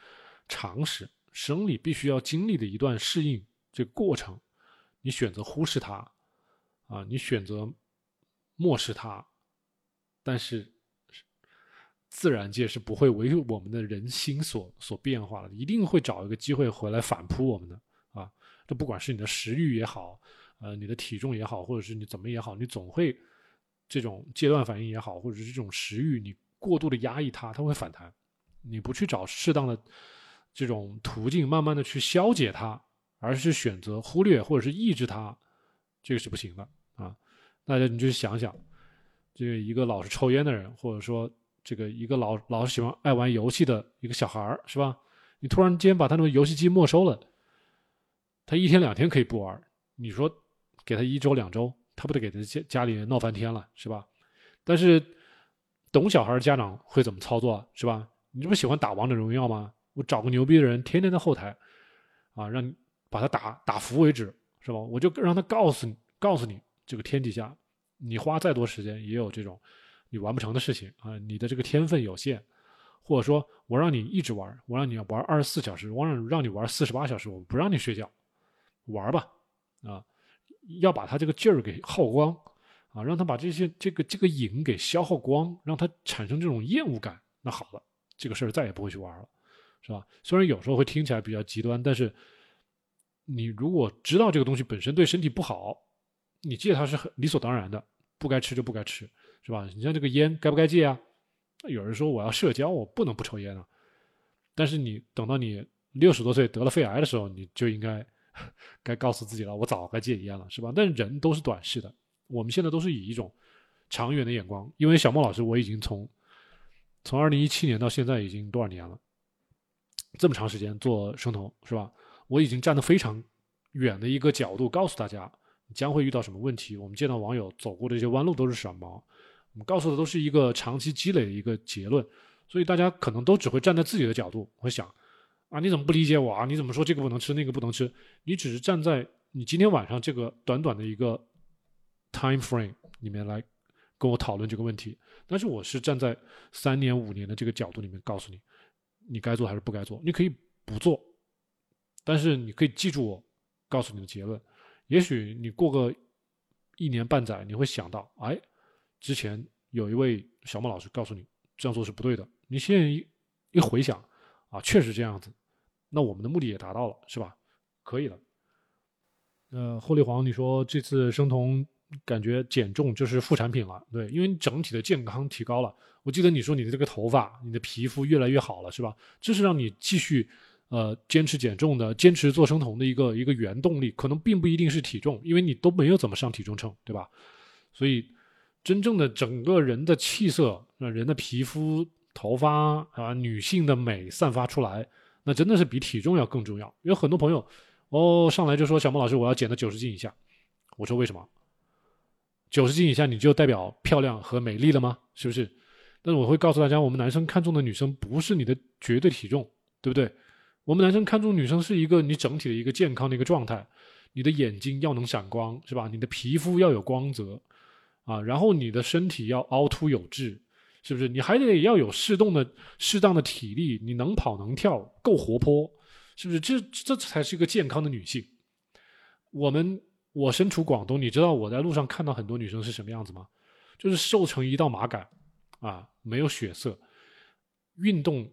常识、生理必须要经历的一段适应这个过程，你选择忽视它，啊，你选择漠视它，但是自然界是不会为我们的人心所所变化的，一定会找一个机会回来反扑我们的啊！这不管是你的食欲也好，呃，你的体重也好，或者是你怎么也好，你总会这种戒断反应也好，或者是这种食欲你。过度的压抑它，它会反弹。你不去找适当的这种途径，慢慢的去消解它，而是选择忽略或者是抑制它，这个是不行的啊！大家你就想想，这个一个老是抽烟的人，或者说这个一个老老是喜欢爱玩游戏的一个小孩儿，是吧？你突然间把他那个游戏机没收了，他一天两天可以不玩，你说给他一周两周，他不得给他家家里闹翻天了，是吧？但是。懂小孩的家长会怎么操作，是吧？你这不喜欢打王者荣耀吗？我找个牛逼的人，天天在后台，啊，让你把他打打服为止，是吧？我就让他告诉你，告诉你，这个天底下，你花再多时间，也有这种你完不成的事情啊。你的这个天分有限，或者说我让你一直玩，我让你玩二十四小时，我让让你玩四十八小时，我不让你睡觉，玩吧，啊，要把他这个劲儿给耗光。啊，让他把这些这个这个瘾给消耗光，让他产生这种厌恶感，那好了，这个事儿再也不会去玩了，是吧？虽然有时候会听起来比较极端，但是你如果知道这个东西本身对身体不好，你戒它是很理所当然的，不该吃就不该吃，是吧？你像这个烟该不该戒啊？有人说我要社交，我不能不抽烟啊。但是你等到你六十多岁得了肺癌的时候，你就应该该告诉自己了，我早该戒烟了，是吧？但人都是短视的。我们现在都是以一种长远的眼光，因为小莫老师，我已经从从二零一七年到现在已经多少年了，这么长时间做生酮是吧？我已经站得非常远的一个角度，告诉大家将会遇到什么问题。我们见到网友走过的这些弯路都是什么？我们告诉的都是一个长期积累的一个结论，所以大家可能都只会站在自己的角度，会想啊，你怎么不理解我啊？你怎么说这个不能吃，那个不能吃？你只是站在你今天晚上这个短短的一个。Time frame 里面来跟我讨论这个问题，但是我是站在三年五年的这个角度里面告诉你，你该做还是不该做。你可以不做，但是你可以记住我告诉你的结论。也许你过个一年半载，你会想到，哎，之前有一位小莫老师告诉你这样做是不对的。你现在一一回想，啊，确实这样子，那我们的目的也达到了，是吧？可以了。呃，霍立煌，你说这次生酮。感觉减重就是副产品了，对，因为你整体的健康提高了。我记得你说你的这个头发、你的皮肤越来越好了，是吧？这是让你继续呃坚持减重的、坚持做生酮的一个一个原动力。可能并不一定是体重，因为你都没有怎么上体重秤，对吧？所以真正的整个人的气色，呃，人的皮肤、头发啊，女性的美散发出来，那真的是比体重要更重要。有很多朋友哦，上来就说小莫老师，我要减到九十斤以下。我说为什么？九十斤以下你就代表漂亮和美丽了吗？是不是？但是我会告诉大家，我们男生看中的女生不是你的绝对体重，对不对？我们男生看中女生是一个你整体的一个健康的一个状态，你的眼睛要能闪光，是吧？你的皮肤要有光泽。啊，然后你的身体要凹凸有致，是不是？你还得要有适动的、适当的体力，你能跑能跳，够活泼，是不是？这这才是一个健康的女性。我们我身处广东，你知道我在路上看到很多女生是什么样子吗？就是瘦成一道马杆，啊，没有血色，运动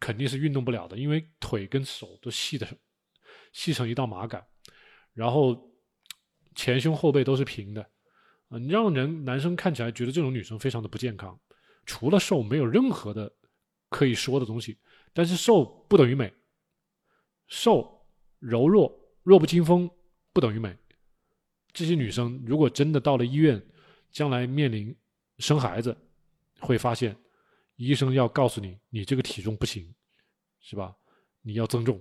肯定是运动不了的，因为腿跟手都细的细成一道马杆，然后前胸后背都是平的。啊，你让人男生看起来觉得这种女生非常的不健康，除了瘦没有任何的可以说的东西。但是瘦不等于美，瘦柔弱弱不禁风不等于美。这些女生如果真的到了医院，将来面临生孩子，会发现医生要告诉你，你这个体重不行，是吧？你要增重。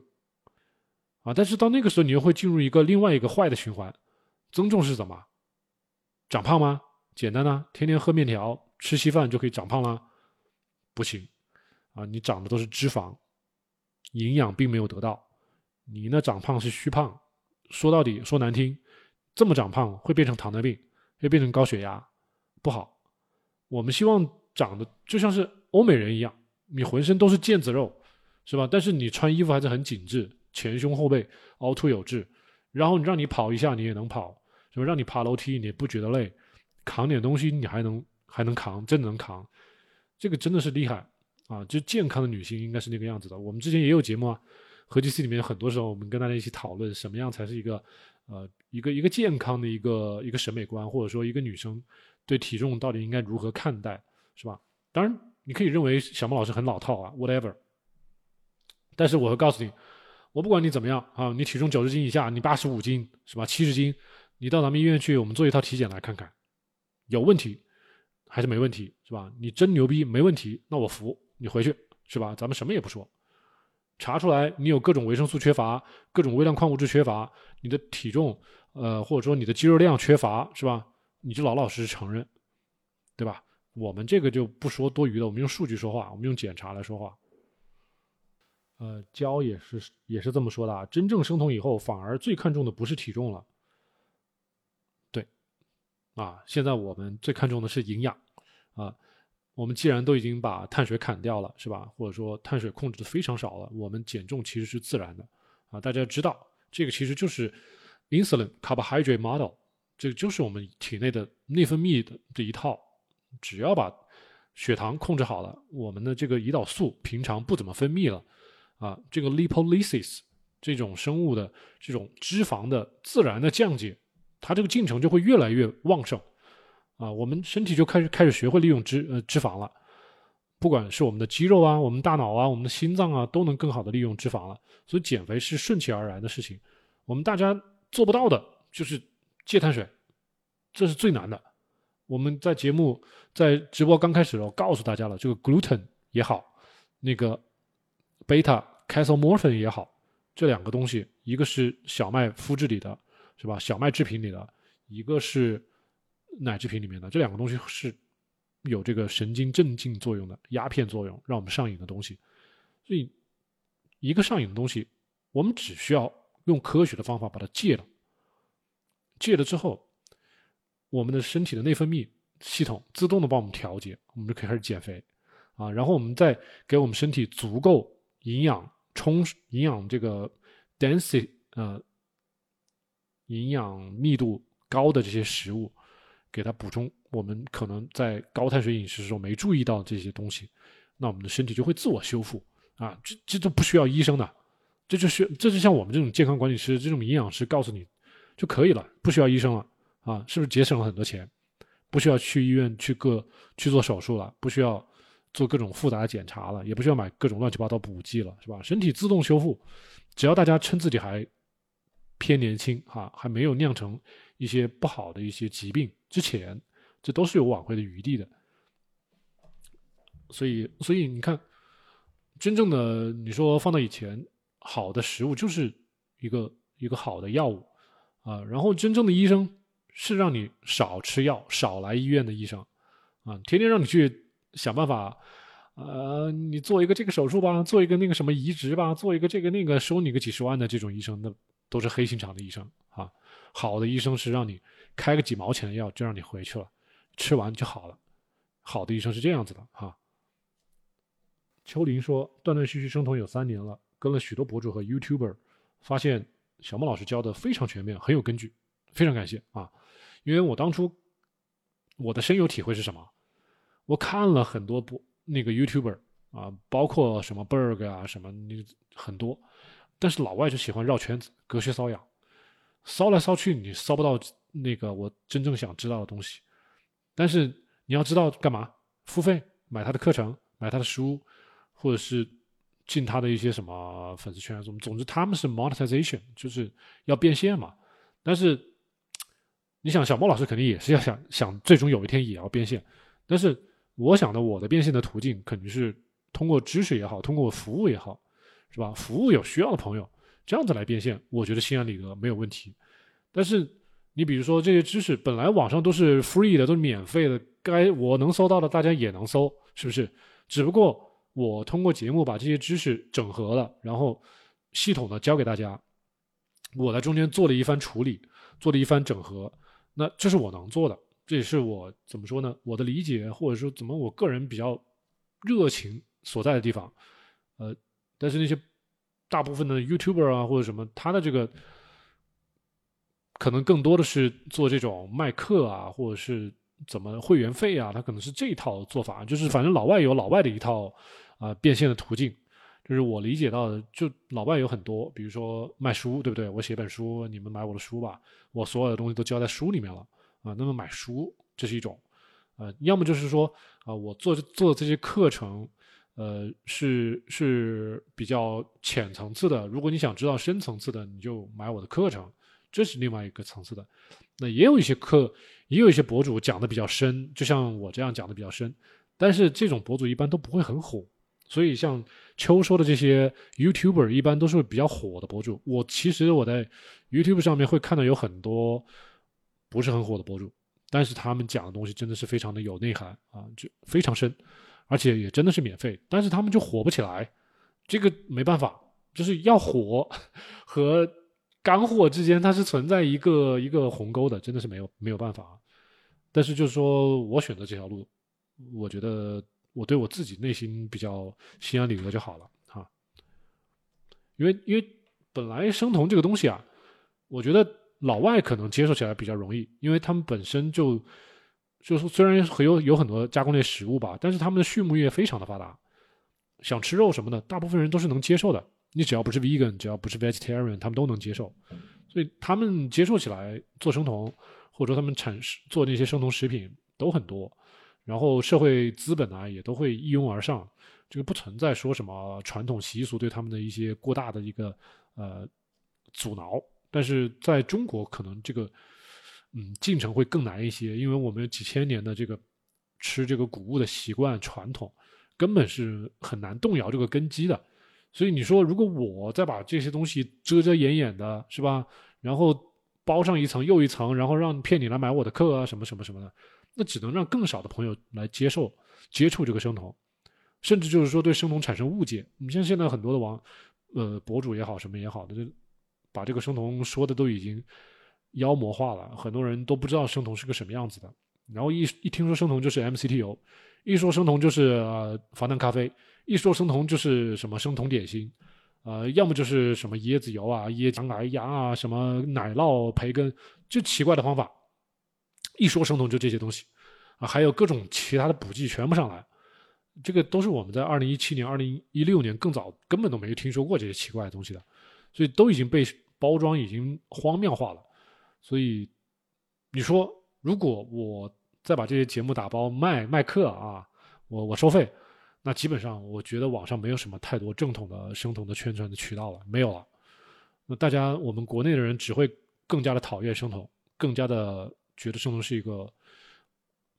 啊，但是到那个时候，你又会进入一个另外一个坏的循环，增重是什么？长胖吗？简单啊，天天喝面条、吃稀饭就可以长胖了？不行，啊，你长的都是脂肪，营养并没有得到。你那长胖是虚胖，说到底说难听，这么长胖会变成糖尿病，会变成高血压，不好。我们希望长得就像是欧美人一样，你浑身都是腱子肉，是吧？但是你穿衣服还是很紧致，前胸后背凹凸有致，然后你让你跑一下，你也能跑。就让你爬楼梯，你不觉得累？扛点东西，你还能还能扛，真能扛，这个真的是厉害啊！就健康的女性应该是那个样子的。我们之前也有节目啊，合集 C 里面很多时候我们跟大家一起讨论，什么样才是一个呃一个一个健康的一个一个审美观，或者说一个女生对体重到底应该如何看待，是吧？当然你可以认为小孟老师很老套啊，whatever。但是我会告诉你，我不管你怎么样啊，你体重九十斤以下，你八十五斤是吧？七十斤。你到咱们医院去，我们做一套体检来看看，有问题还是没问题，是吧？你真牛逼，没问题，那我服你回去，是吧？咱们什么也不说，查出来你有各种维生素缺乏，各种微量矿物质缺乏，你的体重，呃，或者说你的肌肉量缺乏，是吧？你就老老实实承认，对吧？我们这个就不说多余的，我们用数据说话，我们用检查来说话。呃，焦也是也是这么说的啊，真正生酮以后，反而最看重的不是体重了。啊，现在我们最看重的是营养，啊，我们既然都已经把碳水砍掉了，是吧？或者说碳水控制的非常少了，我们减重其实是自然的，啊，大家知道这个其实就是 insulin carbohydrate model，这个就是我们体内的内分泌的这一套，只要把血糖控制好了，我们的这个胰岛素平常不怎么分泌了，啊，这个 lipolysis 这种生物的这种脂肪的自然的降解。它这个进程就会越来越旺盛，啊，我们身体就开始开始学会利用脂呃脂肪了，不管是我们的肌肉啊，我们大脑啊，我们的心脏啊，都能更好的利用脂肪了。所以减肥是顺其而然的事情。我们大家做不到的就是戒碳水，这是最难的。我们在节目在直播刚开始的时候告诉大家了，这个 gluten 也好，那个 beta casomorphin 也好，这两个东西，一个是小麦麸质里的。是吧？小麦制品里的一个是奶制品里面的，这两个东西是有这个神经镇静作用的鸦片作用，让我们上瘾的东西。所以，一个上瘾的东西，我们只需要用科学的方法把它戒了。戒了之后，我们的身体的内分泌系统自动的帮我们调节，我们就可以开始减肥啊。然后我们再给我们身体足够营养充营养这个 density 呃。营养密度高的这些食物，给它补充，我们可能在高碳水饮食时候没注意到这些东西，那我们的身体就会自我修复啊，这这都不需要医生的，这就是这就像我们这种健康管理师、这种营养师告诉你就可以了，不需要医生了啊，是不是节省了很多钱？不需要去医院去各去做手术了，不需要做各种复杂的检查了，也不需要买各种乱七八糟补剂了，是吧？身体自动修复，只要大家称自己还。偏年轻哈，还没有酿成一些不好的一些疾病之前，这都是有挽回的余地的。所以，所以你看，真正的你说放到以前，好的食物就是一个一个好的药物啊。然后，真正的医生是让你少吃药、少来医院的医生啊，天天让你去想办法，呃，你做一个这个手术吧，做一个那个什么移植吧，做一个这个那个，收你个几十万的这种医生，那都是黑心肠的医生啊。好的医生是让你开个几毛钱的药就让你回去了，吃完就好了。好的医生是这样子的哈。秋林说：“断断续续生酮有三年了，跟了许多博主和 YouTuber，发现小莫老师教的非常全面，很有根据，非常感谢啊！因为我当初我的深有体会是什么？我看了很多博那个 YouTuber 啊，包括什么 Berg 啊什么，你很多，但是老外就喜欢绕圈子，隔靴搔痒，搔来搔去，你搔不到那个我真正想知道的东西。但是你要知道干嘛？付费买他的课程，买他的书。”或者是进他的一些什么粉丝圈什么，总之他们是 monetization，就是要变现嘛。但是你想，小莫老师肯定也是要想想，最终有一天也要变现。但是我想的，我的变现的途径肯定是通过知识也好，通过服务也好，是吧？服务有需要的朋友，这样子来变现，我觉得心安理得没有问题。但是你比如说这些知识本来网上都是 free 的，都是免费的，该我能搜到的，大家也能搜，是不是？只不过。我通过节目把这些知识整合了，然后系统的教给大家。我在中间做了一番处理，做了一番整合。那这是我能做的，这也是我怎么说呢？我的理解或者说怎么我个人比较热情所在的地方。呃，但是那些大部分的 YouTuber 啊或者什么，他的这个可能更多的是做这种卖课啊，或者是。怎么会员费啊？他可能是这一套做法，就是反正老外有老外的一套啊变现的途径，就是我理解到的，就老外有很多，比如说卖书，对不对？我写本书，你们买我的书吧，我所有的东西都交在书里面了啊。那么买书这是一种，呃，要么就是说啊，我做做这些课程，呃，是是比较浅层次的。如果你想知道深层次的，你就买我的课程，这是另外一个层次的。那也有一些课。也有一些博主讲的比较深，就像我这样讲的比较深，但是这种博主一般都不会很火，所以像秋说的这些 YouTuber 一般都是比较火的博主。我其实我在 YouTube 上面会看到有很多不是很火的博主，但是他们讲的东西真的是非常的有内涵啊，就非常深，而且也真的是免费，但是他们就火不起来，这个没办法，就是要火和。干货之间它是存在一个一个鸿沟的，真的是没有没有办法。但是就是说我选择这条路，我觉得我对我自己内心比较心安理得就好了哈。因为因为本来生酮这个东西啊，我觉得老外可能接受起来比较容易，因为他们本身就就是虽然很有有很多加工类食物吧，但是他们的畜牧业非常的发达，想吃肉什么的，大部分人都是能接受的。你只要不是 vegan，只要不是 vegetarian，他们都能接受，所以他们接受起来做生酮，或者说他们产做那些生酮食品都很多，然后社会资本啊也都会一拥而上，这个不存在说什么传统习俗对他们的一些过大的一个呃阻挠，但是在中国可能这个嗯进程会更难一些，因为我们有几千年的这个吃这个谷物的习惯传统，根本是很难动摇这个根基的。所以你说，如果我再把这些东西遮遮掩掩的，是吧？然后包上一层又一层，然后让骗你来买我的课啊，什么什么什么的，那只能让更少的朋友来接受、接触这个生酮，甚至就是说对生酮产生误解。你像现在很多的网，呃，博主也好，什么也好的，就把这个生酮说的都已经妖魔化了，很多人都不知道生酮是个什么样子的。然后一一听说生酮就是 MCT 油，一说生酮就是防弹咖啡。一说生酮就是什么生酮点心，呃，要么就是什么椰子油啊、椰浆啊、芽啊、什么奶酪、培根，就奇怪的方法。一说生酮就这些东西，啊，还有各种其他的补剂全部上来，这个都是我们在二零一七年、二零一六年更早根本都没有听说过这些奇怪的东西的，所以都已经被包装已经荒谬化了。所以你说，如果我再把这些节目打包卖卖课啊，我我收费。那基本上，我觉得网上没有什么太多正统的生酮的宣传的渠道了，没有了。那大家，我们国内的人只会更加的讨厌生酮，更加的觉得生酮是一个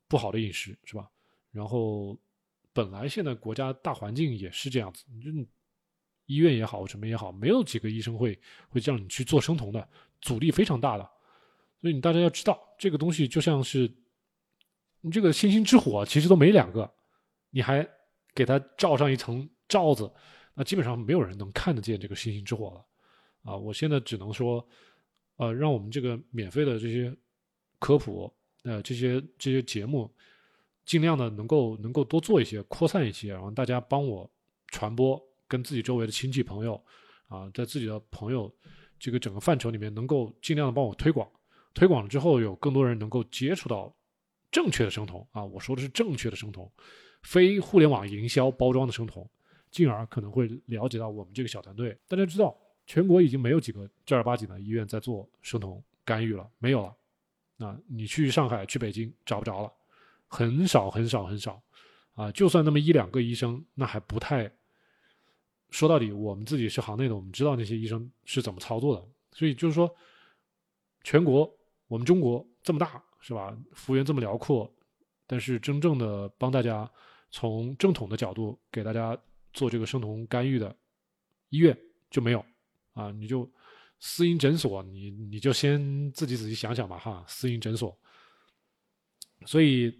不好的饮食，是吧？然后本来现在国家大环境也是这样子，就医院也好，什么也好，没有几个医生会会让你去做生酮的，阻力非常大的。所以你大家要知道，这个东西就像是你这个星星之火，其实都没两个，你还给它罩上一层罩子，那基本上没有人能看得见这个星星之火了。啊，我现在只能说，呃，让我们这个免费的这些科普，呃，这些这些节目，尽量的能够能够多做一些，扩散一些，然后大家帮我传播。跟自己周围的亲戚朋友，啊，在自己的朋友这个整个范畴里面，能够尽量的帮我推广，推广了之后，有更多人能够接触到正确的生酮啊，我说的是正确的生酮，非互联网营销包装的生酮，进而可能会了解到我们这个小团队。大家知道，全国已经没有几个正儿八经的医院在做生酮干预了，没有了。那你去上海、去北京找不着了，很少很少很少，啊，就算那么一两个医生，那还不太。说到底，我们自己是行内的，我们知道那些医生是怎么操作的。所以就是说，全国我们中国这么大，是吧？幅员这么辽阔，但是真正的帮大家从正统的角度给大家做这个生酮干预的医院就没有啊！你就私营诊所，你你就先自己仔细想想吧，哈，私营诊所。所以，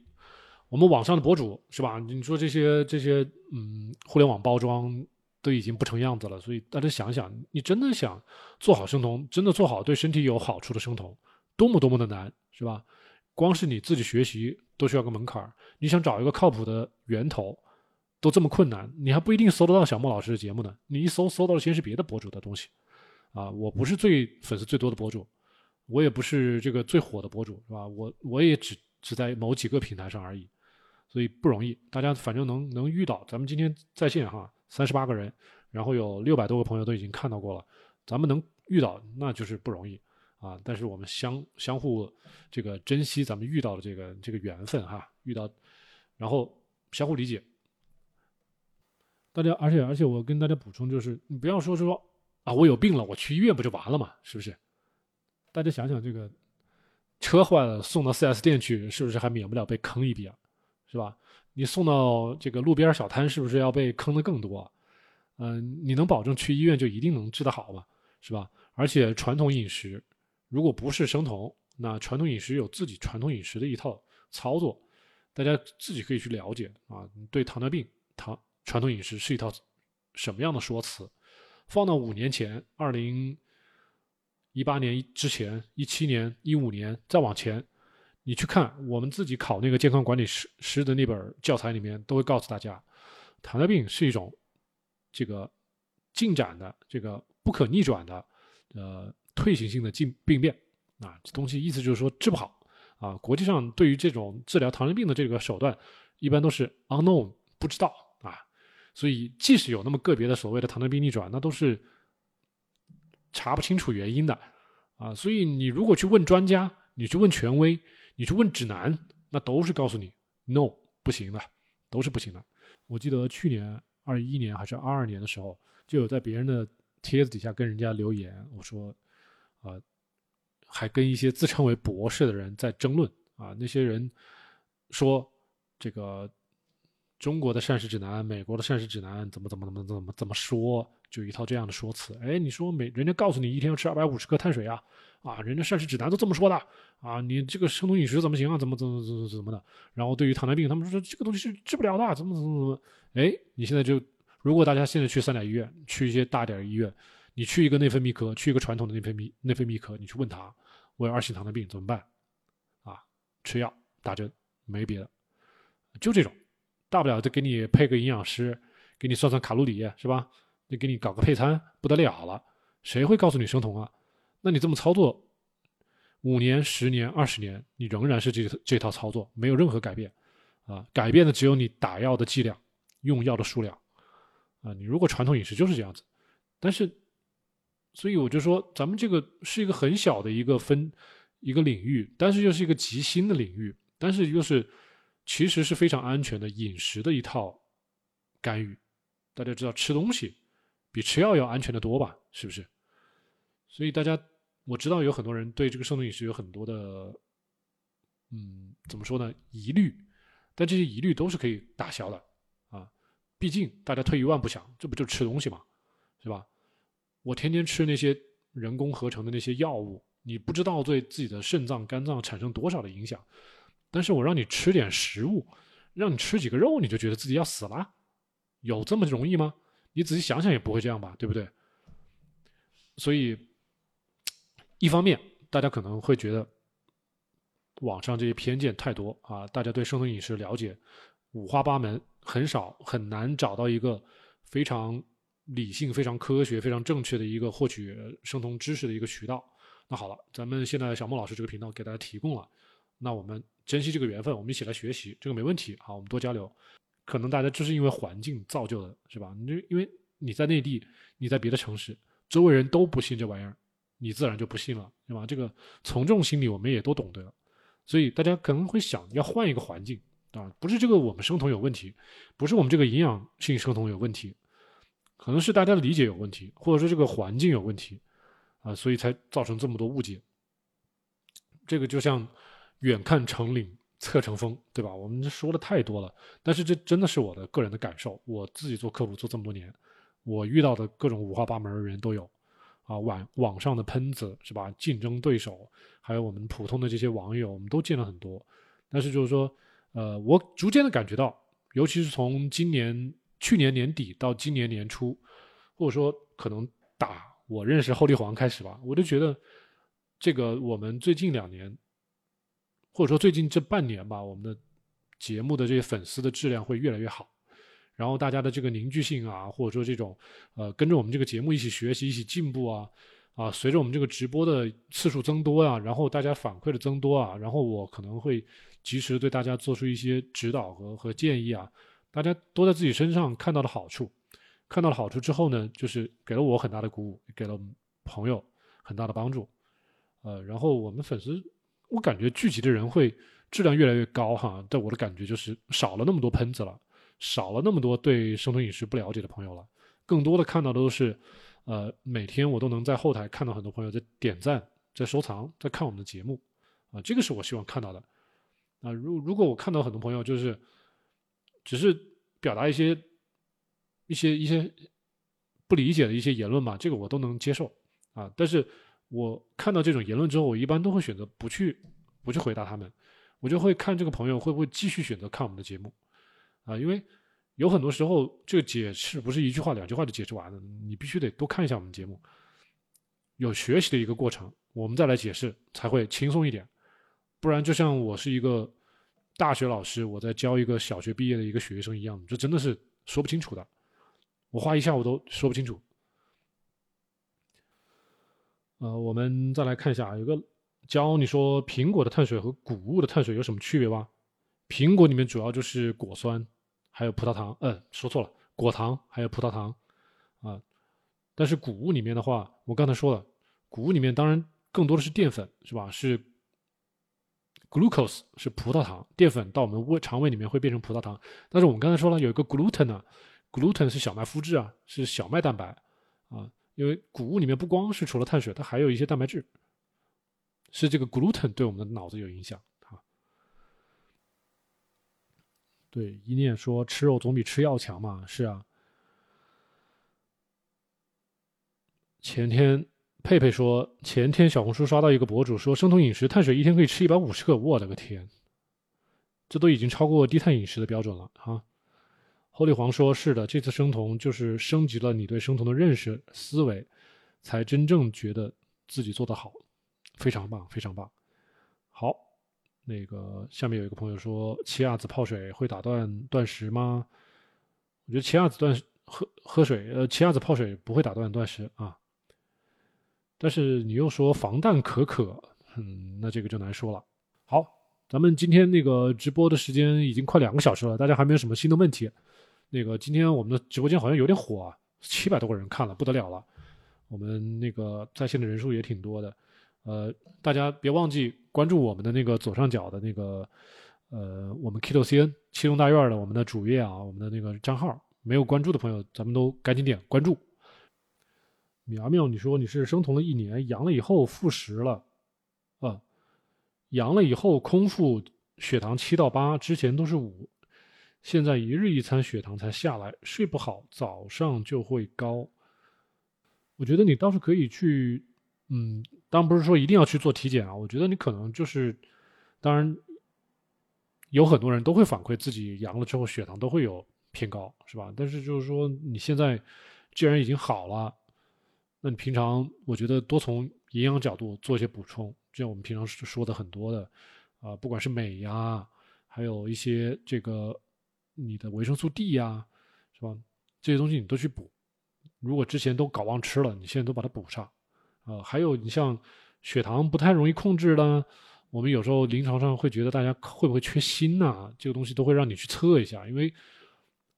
我们网上的博主是吧？你说这些这些，嗯，互联网包装。都已经不成样子了，所以大家想想，你真的想做好生酮，真的做好对身体有好处的生酮，多么多么的难，是吧？光是你自己学习都需要个门槛儿，你想找一个靠谱的源头，都这么困难，你还不一定搜得到小莫老师的节目呢。你一搜，搜到的先是别的博主的东西，啊，我不是最粉丝最多的博主，我也不是这个最火的博主，是吧？我我也只只在某几个平台上而已，所以不容易。大家反正能能遇到，咱们今天在线哈。三十八个人，然后有六百多个朋友都已经看到过了，咱们能遇到那就是不容易啊！但是我们相相互这个珍惜咱们遇到的这个这个缘分哈，遇到，然后相互理解。大家，而且而且我跟大家补充就是，你不要说说啊，我有病了，我去医院不就完了嘛？是不是？大家想想，这个车坏了送到 4S 店去，是不是还免不了被坑一笔啊？是吧？你送到这个路边小摊，是不是要被坑的更多？嗯，你能保证去医院就一定能治得好吗？是吧？而且传统饮食，如果不是生酮，那传统饮食有自己传统饮食的一套操作，大家自己可以去了解啊。对糖尿病，糖传统饮食是一套什么样的说辞？放到五年前，二零一八年之前，一七年、一五年再往前。你去看我们自己考那个健康管理师师的那本教材里面，都会告诉大家，糖尿病是一种这个进展的、这个不可逆转的、呃退行性的病病变啊。这东西意思就是说治不好啊。国际上对于这种治疗糖尿病的这个手段，一般都是 unknown 不知道啊。所以即使有那么个别的所谓的糖尿病逆转，那都是查不清楚原因的啊。所以你如果去问专家，你去问权威。你去问指南，那都是告诉你 no 不行的，都是不行的。我记得去年二一年还是二二年的时候，就有在别人的帖子底下跟人家留言，我说，啊，还跟一些自称为博士的人在争论啊，那些人说这个中国的膳食指南、美国的膳食指南怎么怎么怎么怎么怎么说，就一套这样的说辞。哎，你说美人家告诉你一天要吃二百五十克碳水啊。啊，人家膳食指南都这么说的啊！你这个生酮饮食怎么行啊？怎么怎么怎么怎么的？然后对于糖尿病，他们说这个东西是治不了的，怎么怎么怎么？哎，你现在就，如果大家现在去三甲医院，去一些大点医院，你去一个内分泌科，去一个传统的内分泌内分泌科，你去问他，我有二型糖尿病怎么办？啊，吃药打针，没别的，就这种，大不了再给你配个营养师，给你算算卡路里，是吧？就给你搞个配餐，不得了了，谁会告诉你生酮啊？那你这么操作，五年、十年、二十年，你仍然是这这套操作，没有任何改变，啊，改变的只有你打药的剂量、用药的数量，啊，你如果传统饮食就是这样子，但是，所以我就说，咱们这个是一个很小的一个分一个领域，但是又是一个极新的领域，但是又是其实是非常安全的饮食的一套干预。大家知道吃东西比吃药要安全的多吧？是不是？所以大家。我知道有很多人对这个生酮饮食有很多的嗯，怎么说呢？疑虑，但这些疑虑都是可以打消的啊。毕竟大家退一万步想，这不就吃东西嘛，是吧？我天天吃那些人工合成的那些药物，你不知道对自己的肾脏、肝脏产生多少的影响。但是我让你吃点食物，让你吃几个肉，你就觉得自己要死了，有这么容易吗？你仔细想想也不会这样吧，对不对？所以，一方面大家可能会觉得。网上这些偏见太多啊！大家对生酮饮食了解五花八门，很少很难找到一个非常理性、非常科学、非常正确的一个获取生酮知识的一个渠道。那好了，咱们现在小孟老师这个频道给大家提供了，那我们珍惜这个缘分，我们一起来学习，这个没问题。好，我们多交流。可能大家就是因为环境造就的，是吧？你因为你在内地，你在别的城市，周围人都不信这玩意儿，你自然就不信了，对吧？这个从众心理我们也都懂得。所以大家可能会想要换一个环境啊，不是这个我们生酮有问题，不是我们这个营养性生酮有问题，可能是大家的理解有问题，或者说这个环境有问题啊，所以才造成这么多误解。这个就像远看成岭侧成峰，对吧？我们说的太多了，但是这真的是我的个人的感受。我自己做客服做这么多年，我遇到的各种五花八门的人都有。啊，网网上的喷子是吧？竞争对手，还有我们普通的这些网友，我们都见了很多。但是就是说，呃，我逐渐的感觉到，尤其是从今年去年年底到今年年初，或者说可能打我认识后帝皇开始吧，我就觉得这个我们最近两年，或者说最近这半年吧，我们的节目的这些粉丝的质量会越来越好。然后大家的这个凝聚性啊，或者说这种，呃，跟着我们这个节目一起学习、一起进步啊，啊，随着我们这个直播的次数增多啊，然后大家反馈的增多啊，然后我可能会及时对大家做出一些指导和和建议啊，大家都在自己身上看到了好处，看到了好处之后呢，就是给了我很大的鼓舞，给了朋友很大的帮助，呃，然后我们粉丝，我感觉聚集的人会质量越来越高哈，但我的感觉就是少了那么多喷子了。少了那么多对生酮饮食不了解的朋友了，更多的看到的都是，呃，每天我都能在后台看到很多朋友在点赞、在收藏、在看我们的节目，啊，这个是我希望看到的。啊，如如果我看到很多朋友就是只是表达一些一些一些不理解的一些言论吧，这个我都能接受啊。但是我看到这种言论之后，我一般都会选择不去不去回答他们，我就会看这个朋友会不会继续选择看我们的节目。啊，因为有很多时候这个解释不是一句话、两句话就解释完了，你必须得多看一下我们节目，有学习的一个过程，我们再来解释才会轻松一点。不然就像我是一个大学老师，我在教一个小学毕业的一个学生一样，就真的是说不清楚的，我花一下午都说不清楚。呃，我们再来看一下，有个教你说苹果的碳水和谷物的碳水有什么区别吧？苹果里面主要就是果酸，还有葡萄糖。嗯，说错了，果糖还有葡萄糖，啊。但是谷物里面的话，我刚才说了，谷物里面当然更多的是淀粉，是吧？是 glucose 是葡萄糖，淀粉到我们胃肠胃里面会变成葡萄糖。但是我们刚才说了，有一个 gluten 呢，gluten 是小麦麸质啊，是小麦蛋白啊。因为谷物里面不光是除了碳水，它还有一些蛋白质，是这个 gluten 对我们的脑子有影响啊。对，一念说吃肉总比吃药强嘛，是啊。前天佩佩说，前天小红书刷到一个博主说，生酮饮食碳水一天可以吃一百五十克，我的个天，这都已经超过低碳饮食的标准了啊。侯立黄说，是的，这次生酮就是升级了你对生酮的认识思维，才真正觉得自己做得好，非常棒，非常棒，好。那个下面有一个朋友说，奇亚籽泡水会打断断食吗？我觉得奇亚籽断喝喝水，呃，奇亚籽泡水不会打断断食啊。但是你又说防弹可可，嗯，那这个就难说了。好，咱们今天那个直播的时间已经快两个小时了，大家还没有什么新的问题。那个今天我们的直播间好像有点火啊，七百多个人看了，不得了了。我们那个在线的人数也挺多的。呃，大家别忘记关注我们的那个左上角的那个，呃，我们 Kito CN 七栋大院的我们的主页啊，我们的那个账号，没有关注的朋友，咱们都赶紧点关注。苗苗，你说你是生酮了一年，阳了以后复食了，啊，阳了以后空腹血糖七到八，之前都是五，现在一日一餐血糖才下来，睡不好，早上就会高。我觉得你倒是可以去，嗯，当不是说一定要去做体检啊。我觉得你可能就是，当然有很多人都会反馈自己阳了之后血糖都会有偏高，是吧？但是就是说你现在既然已经好了，那你平常我觉得多从营养角度做一些补充，就像我们平常说的很多的，啊，不管是镁呀，还有一些这个你的维生素 D 呀，是吧？这些东西你都去补。如果之前都搞忘吃了，你现在都把它补上，啊，还有你像血糖不太容易控制的，我们有时候临床上会觉得大家会不会缺锌呐？这个东西都会让你去测一下，因为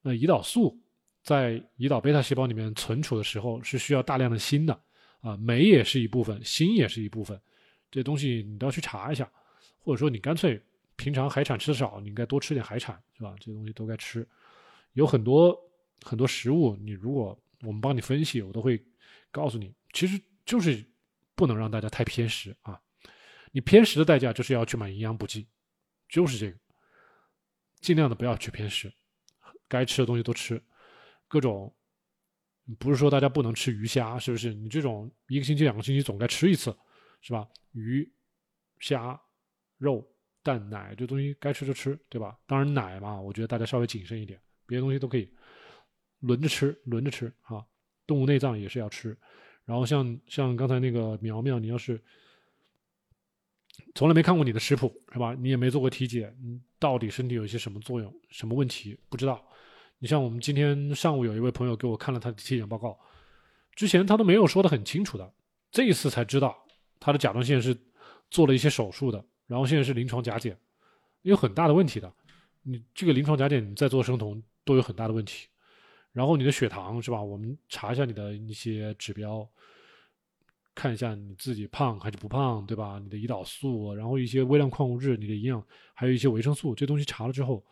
呃，胰岛素在胰岛贝塔细胞里面存储的时候是需要大量的锌的，啊，镁也是一部分，锌也是一部分，这东西你都要去查一下，或者说你干脆平常海产吃的少，你应该多吃点海产，是吧？这东西都该吃，有很多很多食物，你如果我们帮你分析，我都会告诉你，其实就是不能让大家太偏食啊。你偏食的代价就是要去买营养补剂，就是这个，尽量的不要去偏食，该吃的东西都吃，各种不是说大家不能吃鱼虾，是不是？你这种一个星期、两个星期总该吃一次，是吧？鱼、虾、肉、蛋、奶这东西该吃就吃，对吧？当然奶嘛，我觉得大家稍微谨慎一点，别的东西都可以。轮着吃，轮着吃哈，动物内脏也是要吃。然后像像刚才那个苗苗，你要是从来没看过你的食谱是吧？你也没做过体检，你到底身体有一些什么作用、什么问题不知道？你像我们今天上午有一位朋友给我看了他的体检报告，之前他都没有说的很清楚的，这一次才知道他的甲状腺是做了一些手术的，然后现在是临床甲减，有很大的问题的。你这个临床甲减，你再做生酮都有很大的问题。然后你的血糖是吧？我们查一下你的一些指标，看一下你自己胖还是不胖，对吧？你的胰岛素，然后一些微量矿物质，你的营养，还有一些维生素，这东西查了之后，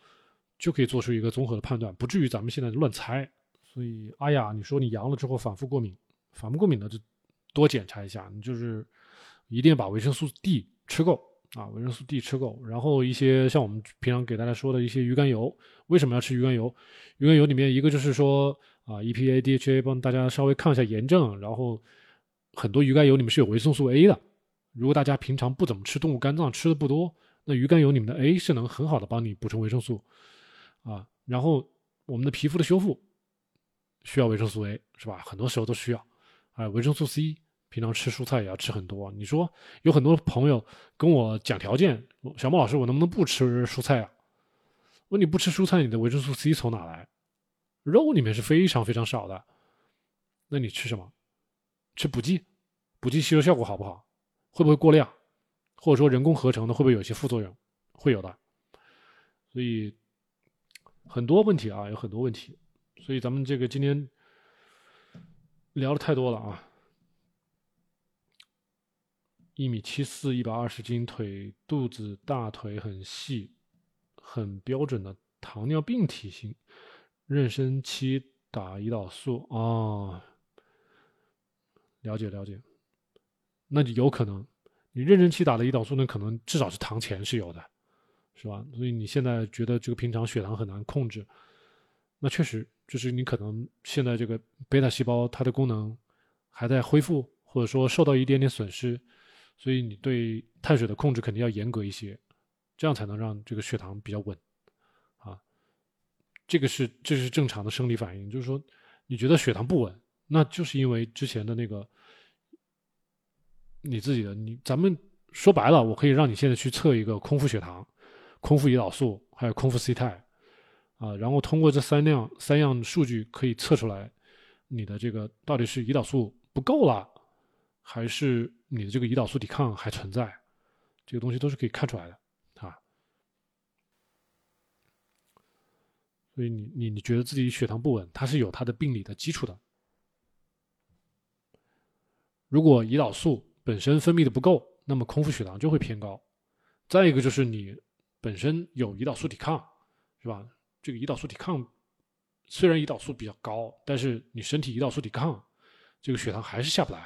就可以做出一个综合的判断，不至于咱们现在乱猜。所以，阿雅，你说你阳了之后反复过敏，反复过敏的就多检查一下，你就是一定要把维生素 D 吃够。啊，维生素 D 吃够，然后一些像我们平常给大家说的一些鱼肝油，为什么要吃鱼肝油？鱼肝油里面一个就是说啊，EPA、DHA 帮大家稍微抗一下炎症，然后很多鱼肝油里面是有维生素 A 的。如果大家平常不怎么吃动物肝脏，吃的不多，那鱼肝油里面的 A 是能很好的帮你补充维生素啊。然后我们的皮肤的修复需要维生素 A 是吧？很多时候都需要啊，维生素 C。平常吃蔬菜也要吃很多。你说有很多朋友跟我讲条件，小莫老师，我能不能不吃蔬菜啊？问你不吃蔬菜，你的维生素 C 从哪来？肉里面是非常非常少的。那你吃什么？吃补剂？补剂吸收效果好不好？会不会过量？或者说人工合成的会不会有一些副作用？会有的。所以很多问题啊，有很多问题。所以咱们这个今天聊的太多了啊。一米七四，一百二十斤，腿肚子大腿很细，很标准的糖尿病体型。妊娠期打胰岛素啊，了解了解。那就有可能，你妊娠期打的胰岛素，那可能至少是糖前是有的，是吧？所以你现在觉得这个平常血糖很难控制，那确实就是你可能现在这个贝塔细胞它的功能还在恢复，或者说受到一点点损失。所以你对碳水的控制肯定要严格一些，这样才能让这个血糖比较稳，啊，这个是这是正常的生理反应。就是说，你觉得血糖不稳，那就是因为之前的那个你自己的你，咱们说白了，我可以让你现在去测一个空腹血糖、空腹胰岛素，还有空腹 C 肽，啊，然后通过这三样三样数据可以测出来你的这个到底是胰岛素不够了，还是。你的这个胰岛素抵抗还存在，这个东西都是可以看出来的啊。所以你你你觉得自己血糖不稳，它是有它的病理的基础的。如果胰岛素本身分泌的不够，那么空腹血糖就会偏高。再一个就是你本身有胰岛素抵抗，是吧？这个胰岛素抵抗虽然胰岛素比较高，但是你身体胰岛素抵抗，这个血糖还是下不来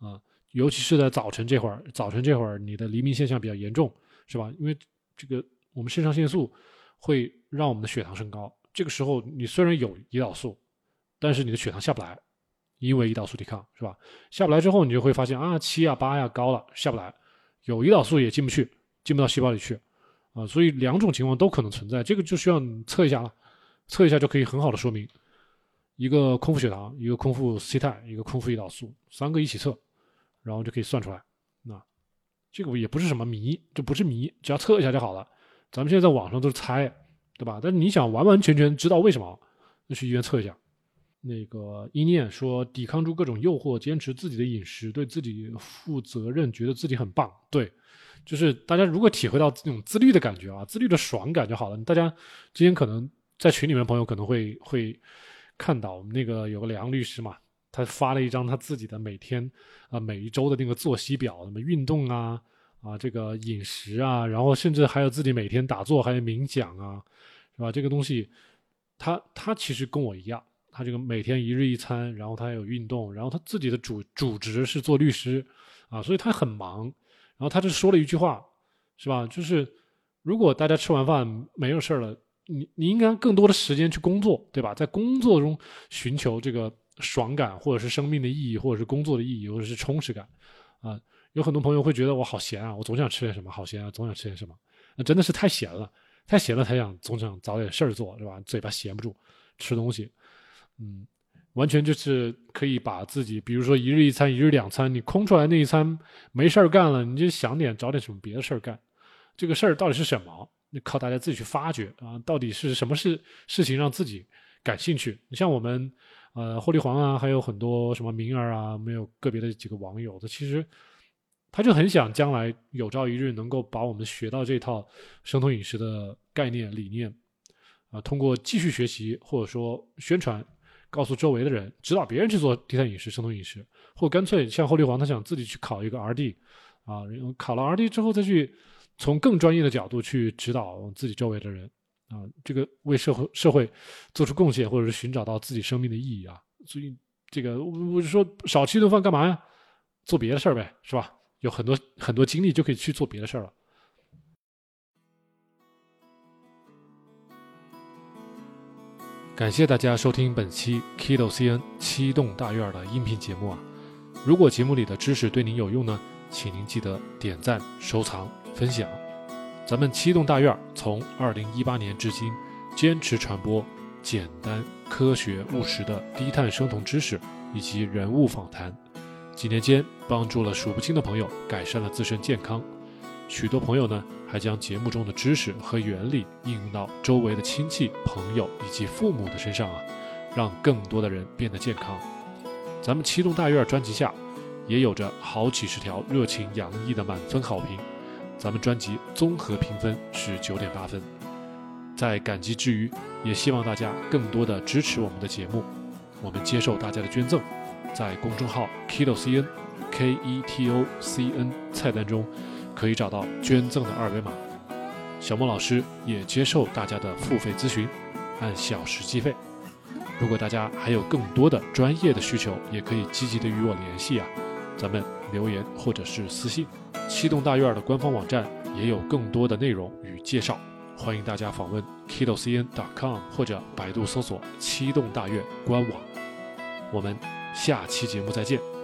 啊。尤其是在早晨这会儿，早晨这会儿你的黎明现象比较严重，是吧？因为这个我们肾上腺素会让我们的血糖升高，这个时候你虽然有胰岛素，但是你的血糖下不来，因为胰岛素抵抗，是吧？下不来之后，你就会发现啊，七呀八呀高了，下不来，有胰岛素也进不去，进不到细胞里去，啊，所以两种情况都可能存在，这个就需要你测一下了，测一下就可以很好的说明。一个空腹血糖，一个空腹 C 肽，一个空腹胰岛素，三个一起测，然后就可以算出来。那这个也不是什么谜，这不是谜，只要测一下就好了。咱们现在在网上都是猜，对吧？但是你想完完全全知道为什么，那去医院测一下。那个一念说，抵抗住各种诱惑，坚持自己的饮食，对自己负责任，觉得自己很棒。对，就是大家如果体会到这种自律的感觉啊，自律的爽感就好了。大家之前可能在群里面朋友可能会会。看到我们那个有个梁律师嘛，他发了一张他自己的每天啊每一周的那个作息表，什么运动啊啊这个饮食啊，然后甚至还有自己每天打坐还有冥想啊，是吧？这个东西，他他其实跟我一样，他这个每天一日一餐，然后他有运动，然后他自己的主主职是做律师啊，所以他很忙。然后他就说了一句话，是吧？就是如果大家吃完饭没有事儿了。你你应该更多的时间去工作，对吧？在工作中寻求这个爽感，或者是生命的意义，或者是工作的意义，或者是充实感，啊，有很多朋友会觉得我好闲啊，我总想吃点什么，好闲啊，总想吃点什么，那真的是太闲了，太闲了才想总想找点事儿做，是吧？嘴巴闲不住，吃东西，嗯，完全就是可以把自己，比如说一日一餐，一日两餐，你空出来那一餐没事儿干了，你就想点找点什么别的事儿干，这个事儿到底是什么？那靠大家自己去发掘啊，到底是什么事事情让自己感兴趣？你像我们，呃，霍利皇啊，还有很多什么明儿啊，没有个别的几个网友，他其实他就很想将来有朝一日能够把我们学到这套生酮饮食的概念理念，啊，通过继续学习或者说宣传，告诉周围的人，指导别人去做低碳饮食、生酮饮食，或干脆像霍利皇，他想自己去考一个 R D，啊，考了 R D 之后再去。从更专业的角度去指导自己周围的人啊，这个为社会社会做出贡献，或者是寻找到自己生命的意义啊，所以这个我就说少吃一顿饭干嘛呀？做别的事儿呗，是吧？有很多很多精力就可以去做别的事儿了。感谢大家收听本期 Kido CN 七栋大院的音频节目啊！如果节目里的知识对您有用呢，请您记得点赞收藏。分享，咱们七栋大院从二零一八年至今，坚持传播简单、科学、务实的低碳生酮知识以及人物访谈。几年间，帮助了数不清的朋友改善了自身健康。许多朋友呢，还将节目中的知识和原理应用到周围的亲戚、朋友以及父母的身上啊，让更多的人变得健康。咱们七栋大院专辑下，也有着好几十条热情洋溢的满分好评。咱们专辑综合评分是九点八分，在感激之余，也希望大家更多的支持我们的节目。我们接受大家的捐赠，在公众号 Keto CN K E T O C N 菜单中可以找到捐赠的二维码。小莫老师也接受大家的付费咨询，按小时计费。如果大家还有更多的专业的需求，也可以积极的与我联系啊。咱们留言或者是私信。七栋大院的官方网站也有更多的内容与介绍，欢迎大家访问 kidocn.com 或者百度搜索“七栋大院”官网。我们下期节目再见。